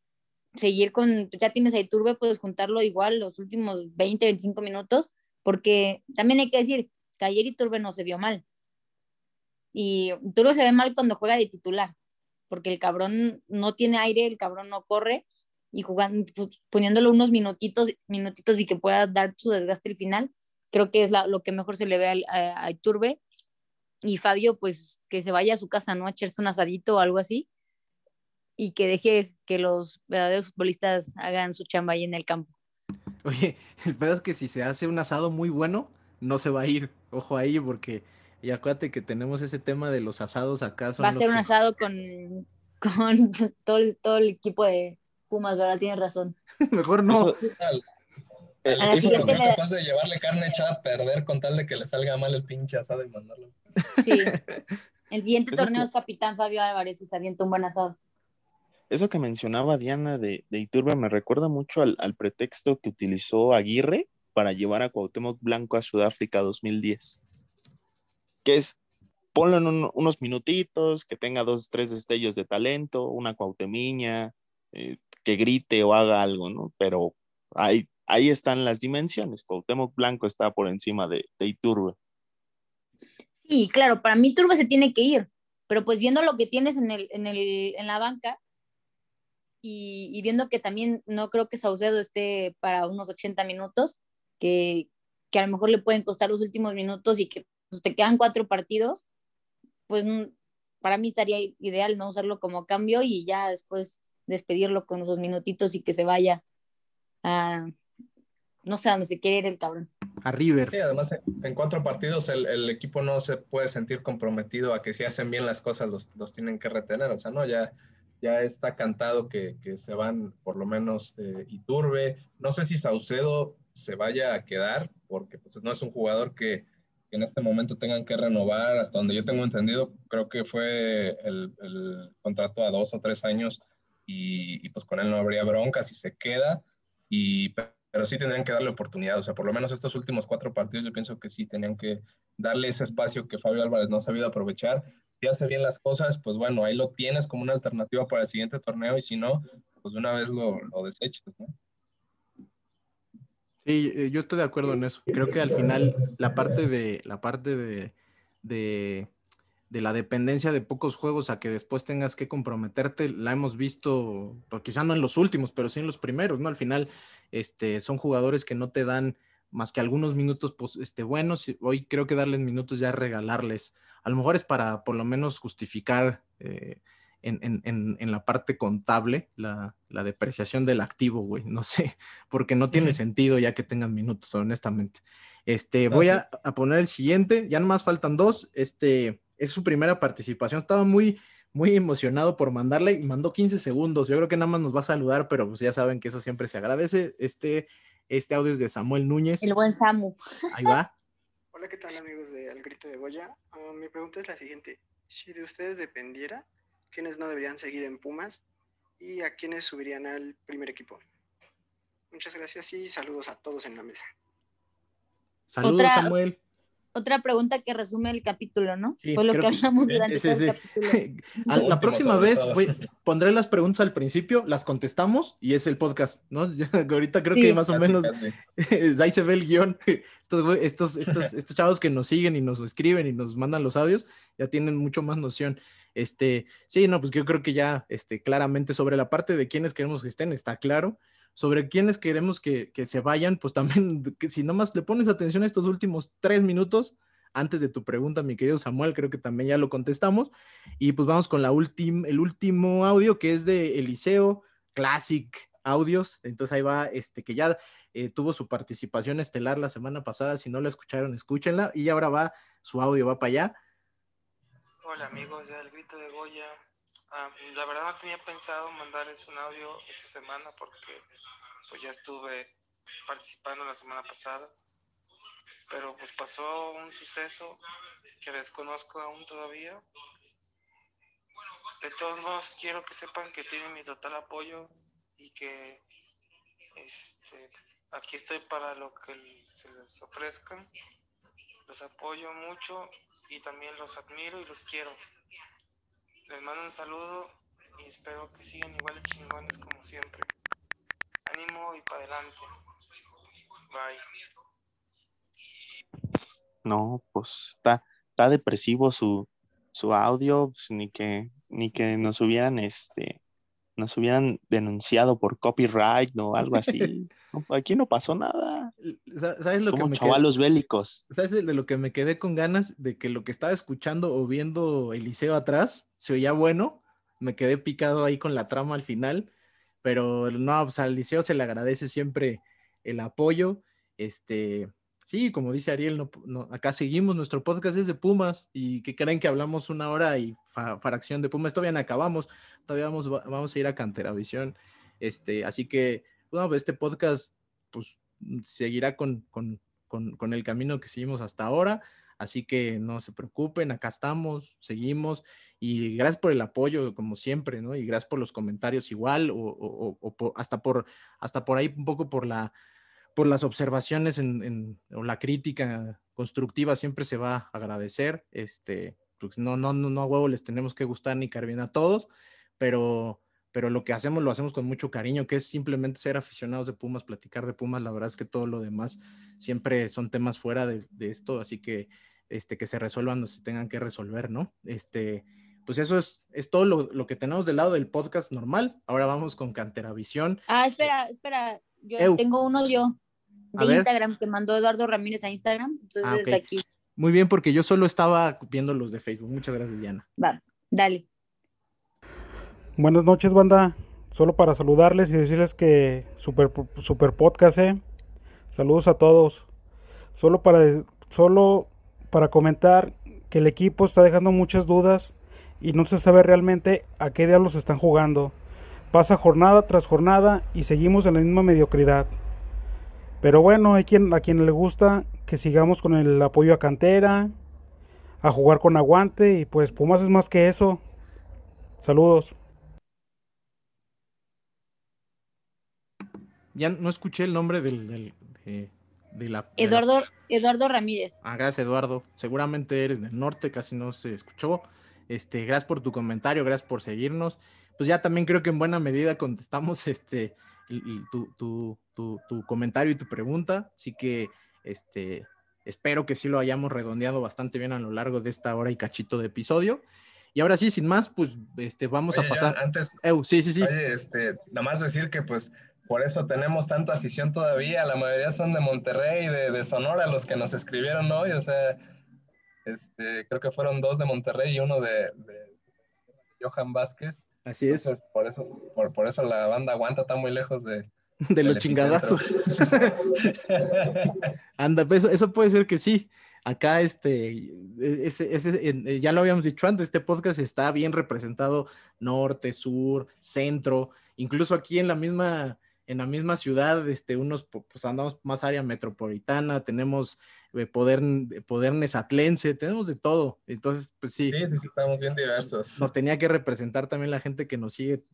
seguir con, ya tienes a Iturbe, puedes juntarlo igual los últimos 20, 25 minutos, porque también hay que decir que ayer Iturbe no se vio mal. Y Iturbe se ve mal cuando juega de titular, porque el cabrón no tiene aire, el cabrón no corre, y pues, poniéndolo unos minutitos, minutitos y que pueda dar su desgaste al final, creo que es lo que mejor se le ve a, a Iturbe. Y Fabio, pues que se vaya a su casa, ¿no? A echarse un asadito o algo así y que deje que los verdaderos futbolistas hagan su chamba ahí en el campo. Oye, el pedo es que si se hace un asado muy bueno, no se va a ir. Ojo ahí, porque y acuérdate que tenemos ese tema de los asados acá. va a ser un asado con, con todo, el, todo el equipo de Pumas, ¿verdad? Tienes razón. Mejor no. Eso, el, eso capaz de llevarle carne echada a perder con tal de que le salga mal el pinche asado y mandarlo. Sí. El siguiente torneo es Capitán Fabio Álvarez y se avienta un buen asado. Eso que mencionaba Diana de, de Iturbe me recuerda mucho al, pretexto que utilizó Aguirre para llevar a Cuauhtémoc Blanco a Sudáfrica 2010. Que es, ponlo en unos minutitos, que tenga dos, tres destellos de talento, una cuautemiña, eh, que grite o haga algo, ¿no? Pero ahí, ahí están las dimensiones. Cuauhtémoc Blanco está por encima de, de Iturbe. Sí, claro, para mí Iturbe se tiene que ir, pero pues viendo lo que tienes en, el, en, el, en la banca, y, viendo que también no creo que Saucedo esté para unos 80 minutos, que, que, a lo mejor le pueden costar los últimos minutos y que pues, te quedan cuatro partidos, pues para mí estaría ideal no usarlo como cambio y ya después despedirlo con esos minutitos y que se vaya a, no sé a dónde se quiere ir el cabrón. A River. Sí, además en cuatro partidos el, el, equipo no se puede sentir comprometido a que si hacen bien las cosas los, los tienen que retener, o sea, no, ya ya está cantado que, que se van por lo menos eh, Iturbe. No sé si Saucedo se vaya a quedar, porque pues, no es un jugador que, en este momento tengan que renovar. Hasta donde yo tengo entendido, creo que fue el, el contrato a dos o tres años y, y, pues con él no habría bronca si se queda. Y, pero sí tendrían que darle oportunidad. O sea, por lo menos estos últimos cuatro partidos yo pienso que sí tenían que darle ese espacio que Fabio Álvarez no ha sabido aprovechar si hace bien las cosas, pues bueno, ahí lo tienes como una alternativa para el siguiente torneo y si no, pues una vez lo, lo desechas, ¿no? Sí, eh, yo estoy de acuerdo en eso. Creo que al final la parte de la parte de, de, de, la dependencia de pocos juegos a que después tengas que comprometerte, la hemos visto, pues quizá no en los últimos, pero sí en los primeros, ¿no? Al final, este, son jugadores que no te dan más que algunos minutos pues, este, buenos. Hoy creo que darles minutos ya regalarles. A lo mejor es para por lo menos justificar eh, en, la parte contable la, depreciación del activo, güey. No sé, porque no tiene sentido ya que tengan minutos, honestamente. Este, voy a, poner el siguiente, ya nomás faltan dos. Este es su primera participación. Estaba muy, muy emocionado por mandarle y mandó 15 segundos. Yo creo que nada más nos va a saludar, pero pues ya saben que eso siempre se agradece. Este, este audio es de Samuel Núñez. El buen Samu. Ahí va. Hola, ¿qué tal amigos de Al Grito de Goya? Ah, mi pregunta es la siguiente. Si de ustedes dependiera, quiénes no deberían seguir en Pumas y a quiénes subirían al primer equipo. Muchas gracias y saludos a todos en la mesa. Saludos, Samuel otra pregunta que resume el capítulo, ¿no? Fue lo que, hablamos durante el capítulo. la próxima vez pondré las preguntas al principio, las contestamos y es el podcast, ¿no? ahorita creo que más o menos ahí se ve el guion. Estos, estos, estos, chavos que nos siguen y nos escriben y nos mandan los audios ya tienen mucho más noción. Este, sí, no, pues yo creo que ya este, claramente sobre la parte de quienes queremos que estén está claro sobre quiénes queremos que, se vayan, pues también, que si nomás le pones atención a estos últimos tres minutos, antes de tu pregunta, mi querido Samuel, creo que también ya lo contestamos. Y pues vamos con la el último audio que es de Eliseo Classic Audios. Entonces ahí va, este que ya eh, tuvo su participación estelar la semana pasada. Si no la escucharon, escúchenla. Y ahora va, su audio va para allá. Hola amigos del Grito de Goya. Ah, la verdad no tenía pensado mandarles un audio esta semana porque pues ya estuve participando la semana pasada, pero pues pasó un suceso que desconozco aún todavía. De todos modos quiero que sepan que tienen mi total apoyo y que este, aquí estoy para lo que se les ofrezcan. Los apoyo mucho y también los admiro y los quiero. Les mando un saludo y espero que sigan igual de chingones como siempre. Ánimo y para adelante. Bye. No, pues está, está depresivo su, su audio, pues, ni que, ni que nos hubieran este nos hubieran denunciado por copyright o algo así. aquí no pasó nada. ¿Sabes lo Como que me chavalos bélicos. ¿Sabes de lo que me quedé con ganas? De que lo que estaba escuchando o viendo Eliseo atrás se oía bueno. Me quedé picado ahí con la trama al final. Pero no, pues al Eliseo se le agradece siempre el apoyo. Este, Sí, como dice Ariel, acá seguimos, nuestro podcast es de Pumas y que creen que hablamos una hora y fracción de Pumas, todavía no acabamos, todavía vamos, a ir a Canteravisión, este, así que, bueno, pues, este podcast pues seguirá con, el camino que seguimos hasta ahora, así que no se preocupen, acá estamos, seguimos y gracias por el apoyo, como siempre, ¿no? Y gracias por los comentarios igual o, o hasta, por, hasta por ahí un poco por la por las observaciones en, o la crítica constructiva siempre se va a agradecer. Este, pues no, no, no, a huevo les tenemos que gustar ni caer bien a todos, pero, pero lo que hacemos lo hacemos con mucho cariño, que es simplemente ser aficionados de Pumas, platicar de Pumas. La verdad es que todo lo demás siempre son temas fuera de, esto, así que este, que se resuelvan cuando se tengan que resolver, ¿no? Este, pues eso es, es todo lo, lo, que tenemos del lado del podcast normal. Ahora vamos con Canteravisión. Ah, espera, espera, yo tengo uno yo de Instagram que mandó Eduardo Ramírez a Instagram. Entonces, ah, aquí. Muy bien, porque yo solo estaba viendo los de Facebook. Muchas gracias, Diana. Va, dale. Buenas noches, banda. Solo para saludarles y decirles que super, super podcast, ¿eh? Saludos a todos. Solo para, solo para comentar que el equipo está dejando muchas dudas y no se sabe realmente a qué diablos están jugando. Pasa jornada tras jornada y seguimos en la misma mediocridad. Pero bueno, hay quien, a quien le gusta que sigamos con el apoyo a cantera, a jugar con aguante y pues Pumas es más que eso. Saludos. Ya no escuché el nombre del, de, la... Eduardo, Eduardo Ramírez. Ah, gracias Eduardo. Seguramente eres del norte, casi no se escuchó. Este, gracias por tu comentario, gracias por seguirnos. Pues ya también creo que en buena medida contestamos este tu, comentario y tu pregunta. Así que este, espero que sí lo hayamos redondeado bastante bien a lo largo de esta hora y cachito de episodio. Y ahora sí, sin más, pues este, vamos a pasar. antes, sí, sí, sí. Oye, este, nada más decir que pues por eso tenemos tanta afición todavía. La mayoría son de Monterrey, de, de Sonora, los que nos escribieron hoy. O sea, este, creo que fueron dos de Monterrey y uno de, Johan Vázquez. Así es. por, eso, por, eso la banda aguanta tan muy lejos de, de los chingadazos. Anda, pues eso, puede ser que sí. Acá, este, ese, ese, ya lo habíamos dicho antes, este podcast está bien representado norte, sur, centro, incluso aquí en la misma, en la misma ciudad, este, unos, pues andamos más área metropolitana, tenemos eh, poder, poder nesatlense, tenemos de todo. Entonces, pues sí. Sí, sí, estamos bien diversos. Nos tenía que representar también la gente que nos sigue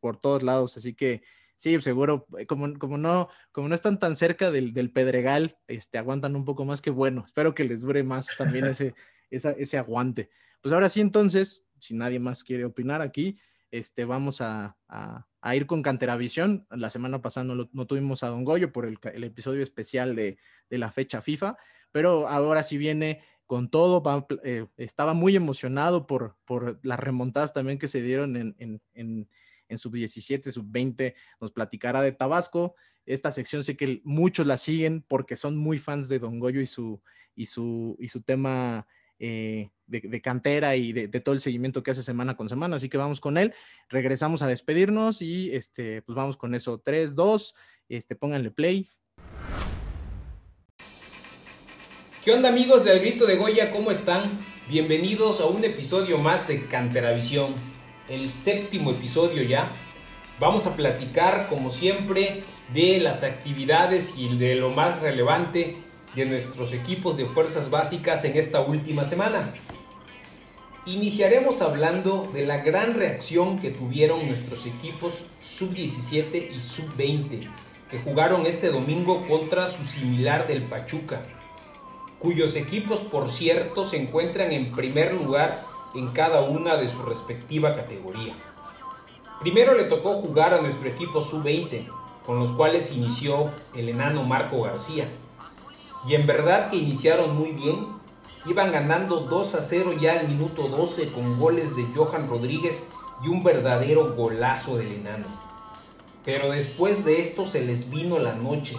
por todos lados, así que sí, seguro, eh, como, como, no, como no están tan cerca del, del, Pedregal, este, aguantan un poco más que bueno. Espero que les dure más también ese, ese aguante. Pues ahora sí, entonces, si nadie más quiere opinar aquí, este, vamos a, a, ir con Canteravisión. La semana pasada no, tuvimos a Don Goyo por el, episodio especial de, la fecha FIFA, pero ahora sí viene con todo. Eh, estaba muy emocionado por, por las remontadas también que se dieron en, en, sub-17, sub-20. Nos platicará de Tabasco. Esta sección sé que muchos la siguen porque son muy fans de Don Goyo y su, y su, y su tema eh, de, cantera y de, todo el seguimiento que hace semana con semana. Así que vamos con él. Regresamos a despedirnos y este, pues vamos con eso. 3, 2, este, pónganle play. ¿Qué onda amigos del Grito de Goya? ¿Cómo están? Bienvenidos a un episodio más de Canteravisión, el séptimo episodio ya. Vamos a platicar, como siempre, de las actividades y de lo más relevante de nuestros equipos de fuerzas básicas en esta última semana. Iniciaremos hablando de la gran reacción que tuvieron nuestros equipos sub-17 y sub-20 que jugaron este domingo contra su similar del Pachuca, cuyos equipos por cierto se encuentran en primer lugar en cada una de su respectiva categoría. Primero le tocó jugar a nuestro equipo sub-20, con los cuales inició el enano Marco García, y en verdad que iniciaron muy bien. Iban ganando 2 a 0 ya al minuto 12 con goles de Johan Rodríguez y un verdadero golazo del enano. Pero después de esto se les vino la noche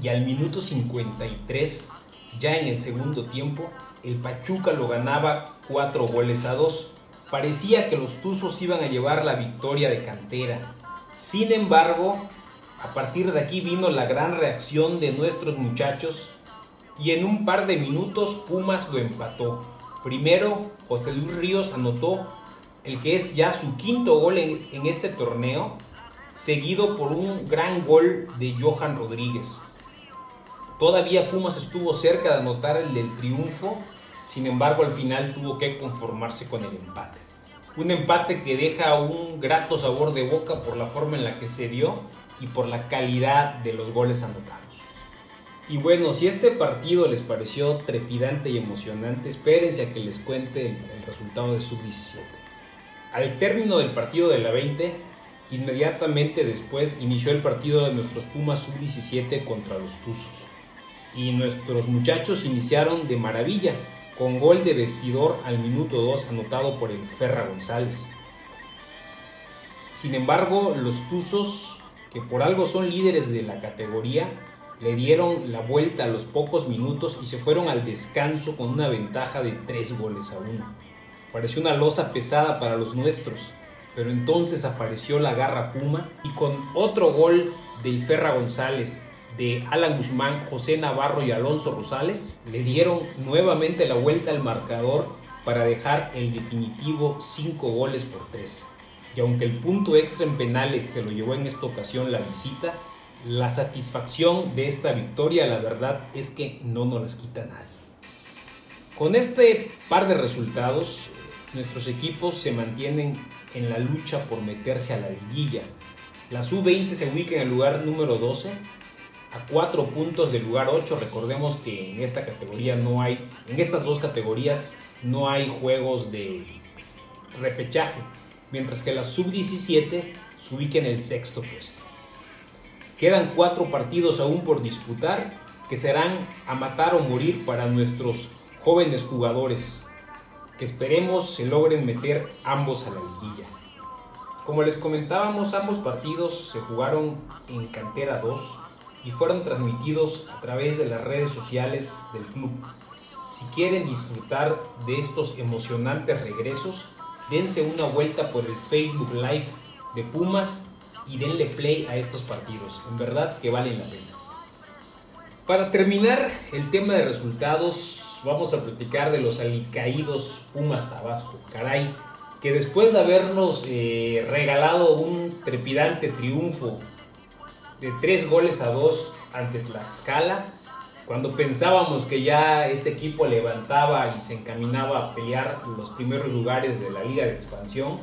y al minuto 53, ya en el segundo tiempo, el Pachuca lo ganaba 4 goles a 2. Parecía que los Tuzos iban a llevar la victoria de cantera. Sin embargo, a partir de aquí vino la gran reacción de nuestros muchachos y en un par de minutos Pumas lo empató. Primero, José Luis Ríos anotó el que es ya su quinto gol en, este torneo, seguido por un gran gol de Johan Rodríguez. Todavía Pumas estuvo cerca de anotar el del triunfo, sin embargo al final tuvo que conformarse con el empate. Un empate que deja un grato sabor de boca por la forma en la que se dio y por la calidad de los goles anotados. Y bueno, si este partido les pareció trepidante y emocionante, espérense a que les cuente el, resultado de sub-17. Al término del partido de la 20, inmediatamente después inició el partido de nuestros Pumas sub-17 contra los Tuzos. Y nuestros muchachos iniciaron de maravilla, con gol de vestidor al minuto 2 anotado por el Ferra González. Sin embargo, los Tuzos que por algo son líderes de la categoría, le dieron la vuelta a los pocos minutos y se fueron al descanso con una ventaja de 3 goles a 1. Pareció una losa pesada para los nuestros, pero entonces apareció la garra Puma y con otro gol del Ferra González, de Alan Guzmán, José Navarro y Alonso Rosales, le dieron nuevamente la vuelta al marcador para dejar el definitivo 5 goles por 3 y aunque el punto extra en penales se lo llevó en esta ocasión la visita, la satisfacción de esta victoria, la verdad es que no nos las quita nadie. Con este par de resultados, nuestros equipos se mantienen en la lucha por meterse a la liguilla. La sub-20 se ubica en el lugar número 12, a 4 puntos del lugar 8. Recordemos que en esta categoría no hay, en estas dos categorías no hay juegos de repechaje mientras que la sub-17 se ubica en el sexto puesto. Quedan cuatro partidos aún por disputar que serán a matar o morir para nuestros jóvenes jugadores, que esperemos se logren meter ambos a la liguilla. Como les comentábamos, ambos partidos se jugaron en Cantera 2 y fueron transmitidos a través de las redes sociales del club. Si quieren disfrutar de estos emocionantes regresos, dense una vuelta por el Facebook Live de Pumas y denle play a estos partidos. En verdad que valen la pena. Para terminar el tema de resultados, vamos a platicar de los alicaídos Pumas Tabasco. Caray, que después de habernos eh, regalado un trepidante triunfo de tres goles a dos ante Tlaxcala, cuando pensábamos que ya este equipo levantaba y se encaminaba a pelear los primeros lugares de la liga de expansión,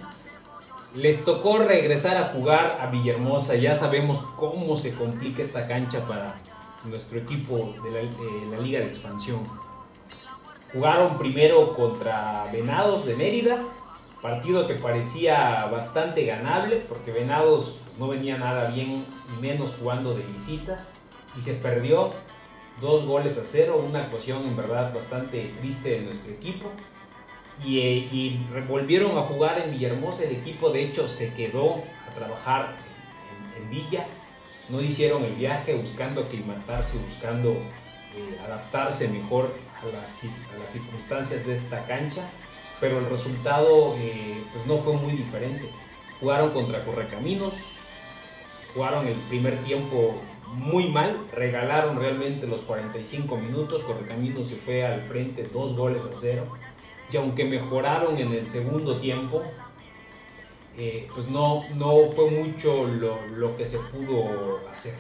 les tocó regresar a jugar a Villahermosa. Ya sabemos cómo se complica esta cancha para nuestro equipo de la, de la liga de expansión. Jugaron primero contra Venados de Mérida, partido que parecía bastante ganable porque Venados no venía nada bien y menos jugando de visita y se perdió dos goles a cero, una actuación en verdad bastante triste de nuestro equipo. Y, eh, y volvieron a jugar en Villahermosa, el equipo de hecho se quedó a trabajar en, en Villa, no hicieron el viaje buscando aclimatarse, buscando eh, adaptarse mejor a las, a las, circunstancias de esta cancha, pero el resultado eh, pues no fue muy diferente. Jugaron contra Correcaminos, jugaron el primer tiempo muy mal, regalaron realmente los 45 minutos, Correcaminos se fue al frente dos goles a cero, y aunque mejoraron en el segundo tiempo, eh, pues no, no fue mucho lo, lo, que se pudo hacer.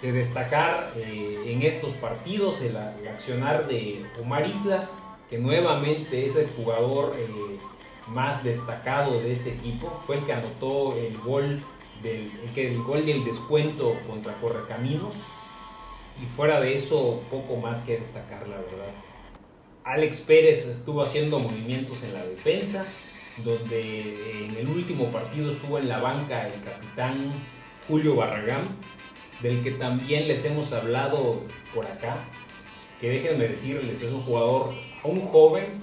De destacar eh, en estos partidos el, el, accionar de Omar Islas, que nuevamente es el jugador eh, más destacado de este equipo, fue el que anotó el gol del, el, el gol del descuento contra Correcaminos. Y fuera de eso, poco más que destacar, la verdad. Alex Pérez estuvo haciendo movimientos en la defensa, donde en el último partido estuvo en la banca el capitán Julio Barragán, del que también les hemos hablado por acá, que déjenme decirles, es un jugador, un joven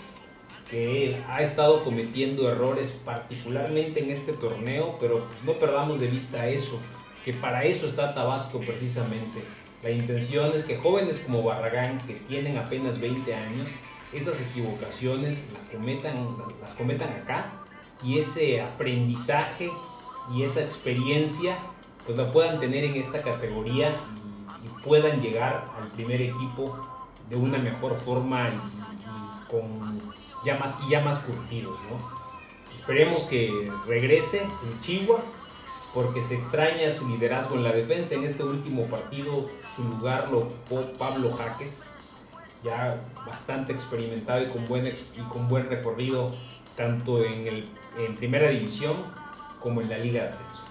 que ha estado cometiendo errores particularmente en este torneo, pero pues no perdamos de vista eso, que para eso está Tabasco precisamente. La intención es que jóvenes como Barragán, que tienen apenas 20 años, esas equivocaciones las cometan, las cometan acá y ese aprendizaje y esa experiencia pues la puedan tener en esta categoría y, y puedan llegar al primer equipo de una mejor forma y, y con ya más, y ya más curtidos, ¿no? Esperemos que regrese en Chihuahua porque se extraña su liderazgo en la defensa. En este último partido su lugar lo ocupó Pablo Jaques, ya bastante experimentado y con buen, y con buen recorrido tanto en, el, en primera división como en la liga de ascenso.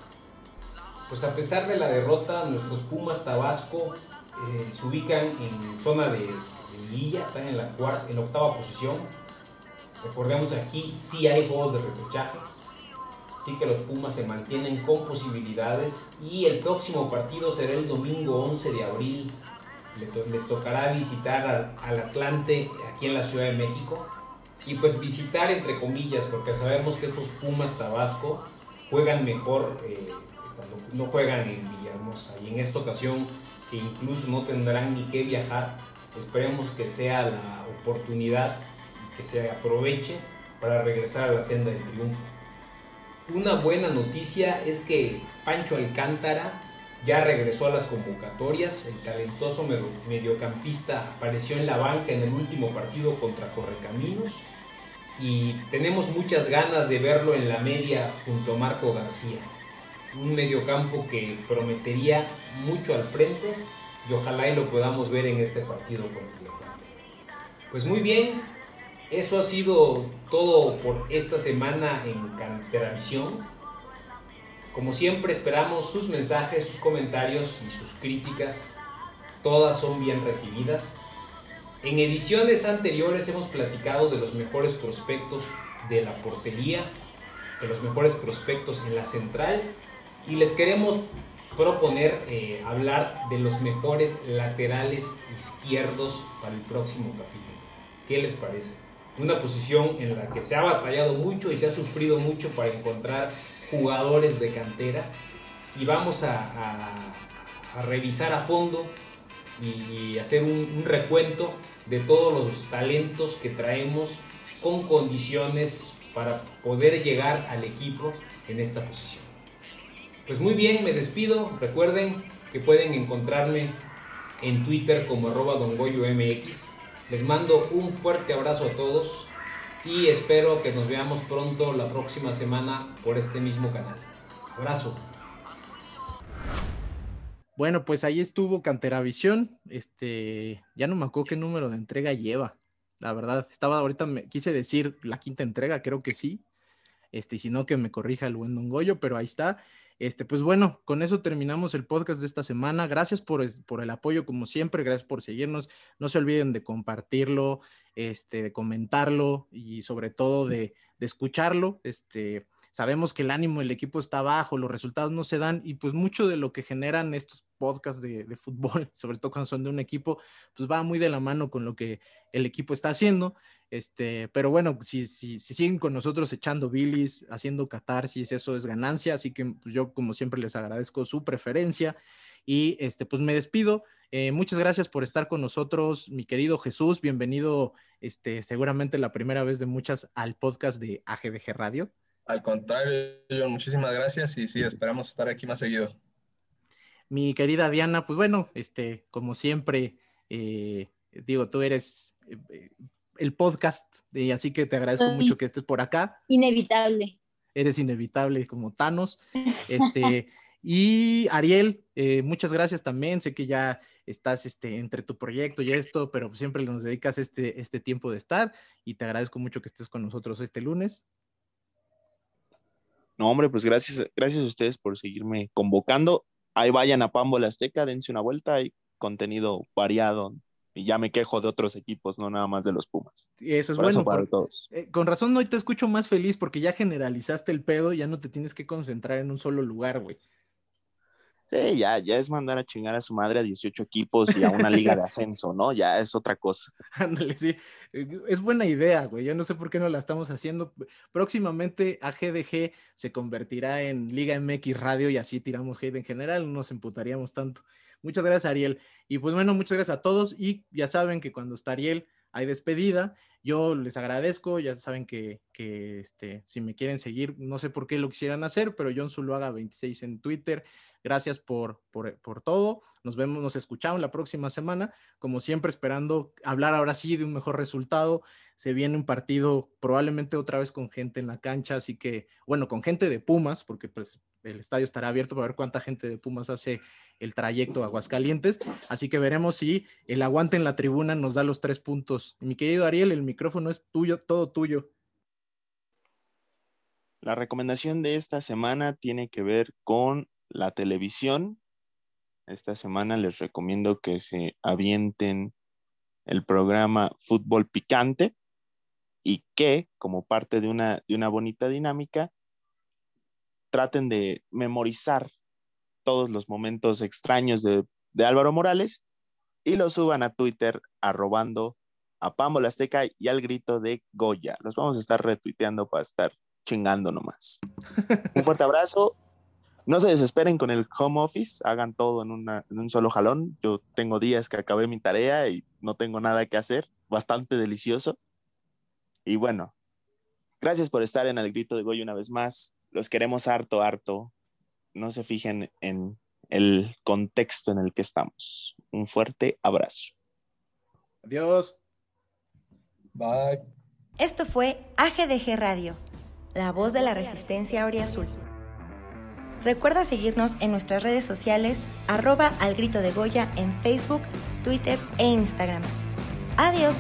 Pues a pesar de la derrota, nuestros Pumas Tabasco eh, se ubican en zona de, de liguilla, están en la, cuarta, en octava posición. Recordemos aquí, sí hay juegos de repechaje, sí que los Pumas se mantienen con posibilidades y el próximo partido será el domingo 11 de abril. Les, to les tocará visitar al, al, Atlante aquí en la Ciudad de México y pues visitar entre comillas porque sabemos que estos Pumas Tabasco juegan mejor eh, cuando no juegan en Villahermosa. Y en esta ocasión que incluso no tendrán ni que viajar esperemos que sea la oportunidad que se aproveche para regresar a la senda del triunfo una buena noticia es que Pancho Alcántara ya regresó a las convocatorias. El talentoso mediocampista apareció en la banca en el último partido contra Correcaminos. Y tenemos muchas ganas de verlo en la media junto a Marco García. Un mediocampo que prometería mucho al frente y ojalá y lo podamos ver en este partido contra el Pues muy bien, eso ha sido todo por esta semana en Canteravisión. Como siempre esperamos sus mensajes, sus comentarios y sus críticas. Todas son bien recibidas. En ediciones anteriores hemos platicado de los mejores prospectos de la portería, de los mejores prospectos en la central y les queremos proponer eh, hablar de los mejores laterales izquierdos para el próximo capítulo. ¿Qué les parece? Una posición en la que se ha batallado mucho y se ha sufrido mucho para encontrar jugadores de cantera y vamos a, revisar a fondo y, hacer un, recuento de todos los talentos que traemos con condiciones para poder llegar al equipo en esta posición. Pues muy bien, me despido. Recuerden que pueden encontrarme en Twitter como arroba dongoyomx. Les mando un fuerte abrazo a todos y espero que nos veamos pronto la próxima semana por este mismo canal. Abrazo. Bueno, pues ahí estuvo Canteravisión. Este, ya no me acuerdo qué número de entrega lleva. La verdad, estaba ahorita me quise decir la quinta entrega, creo que sí. Este, si no que me corrija el buen Don Goyo, pero ahí está. Este, pues bueno, con eso terminamos el podcast de esta semana. Gracias por, por, el apoyo, como siempre, gracias por seguirnos. No se olviden de compartirlo, este, de comentarlo y sobre todo de, de escucharlo. Este, sabemos que el ánimo del equipo está bajo, los resultados no se dan y pues mucho de lo que generan estos podcasts de, fútbol, sobre todo cuando son de un equipo, pues va muy de la mano con lo que el equipo está haciendo. Este, pero bueno, si siguen con nosotros echando bilis, haciendo catarsis, eso es ganancia, así que pues, yo como siempre les agradezco su preferencia y este, pues me despido. Eh, muchas gracias por estar con nosotros, mi querido Jesús. Bienvenido, este, seguramente la primera vez de muchas al podcast de AGBG Radio. Al contrario, John, muchísimas gracias y sí, esperamos estar aquí más seguido. Mi querida Diana, pues bueno, este, como siempre, eh, digo, tú eres eh, el podcast, y así que te agradezco mucho que estés por acá. Inevitable. Eres inevitable como Thanos. Este, y Ariel, eh, muchas gracias también. Sé que ya estás este, entre tu proyecto y esto, pero siempre nos dedicas este, este tiempo de estar y te agradezco mucho que estés con nosotros este lunes. No, hombre, pues gracias, gracias a ustedes por seguirme convocando. Ahí vayan a Pambo la Azteca, dense una vuelta, hay contenido variado. Y ya me quejo de otros equipos, no nada más de los Pumas. Eso es bueno. para todos. Eh, con razón hoy te escucho más feliz porque ya generalizaste el pedo, ya no te tienes que concentrar en un solo lugar, güey. Sí, ya, ya es mandar a chingar a su madre a 18 equipos y a una liga de ascenso, ¿no? Ya es otra cosa. Ándale, sí. Eh, es buena idea, güey. Yo no sé por qué no la estamos haciendo. Próximamente AGDG se convertirá en Liga MX Radio y así tiramos hate en general, no nos emputaríamos tanto. Muchas gracias, Ariel. Y pues bueno, muchas gracias a todos. Y ya saben que cuando está Ariel, hay despedida. Yo les agradezco, ya saben que, que este, si me quieren seguir, no sé por qué lo quisieran hacer, pero John Zuluaga 26 en Twitter. Gracias por, por, todo. Nos vemos, nos escuchamos la próxima semana. Como siempre, esperando hablar ahora sí de un mejor resultado. Se viene un partido probablemente otra vez con gente en la cancha, así que, bueno, con gente de Pumas, porque pues el estadio estará abierto para ver cuánta gente de Pumas hace el trayecto a Aguascalientes. Así que veremos si el aguante en la tribuna nos da los tres puntos. mi querido Ariel, el micrófono es tuyo, todo tuyo. La recomendación de esta semana tiene que ver con la televisión. Esta semana les recomiendo que se avienten el programa Fútbol Picante y que, como parte de una, de una bonita dinámica, traten de memorizar todos los momentos extraños de, Álvaro Morales y lo suban a Twitter arrobando a Pambo Azteca y al grito de Goya. Los vamos a estar retuiteando para estar chingando nomás. Un fuerte abrazo. No se desesperen con el home office, hagan todo en, en un solo jalón. Yo tengo días que acabé mi tarea y no tengo nada que hacer. Bastante delicioso. Y bueno, gracias por estar en el grito de Goya una vez más los queremos harto, harto. No se fijen en el contexto en el que estamos. Un fuerte abrazo. Adiós. Bye. Esto fue AGDG Radio, la voz de la resistencia Azul. Recuerda seguirnos en nuestras redes sociales, arroba al grito de Goya en Facebook, Twitter e Instagram. Adiós.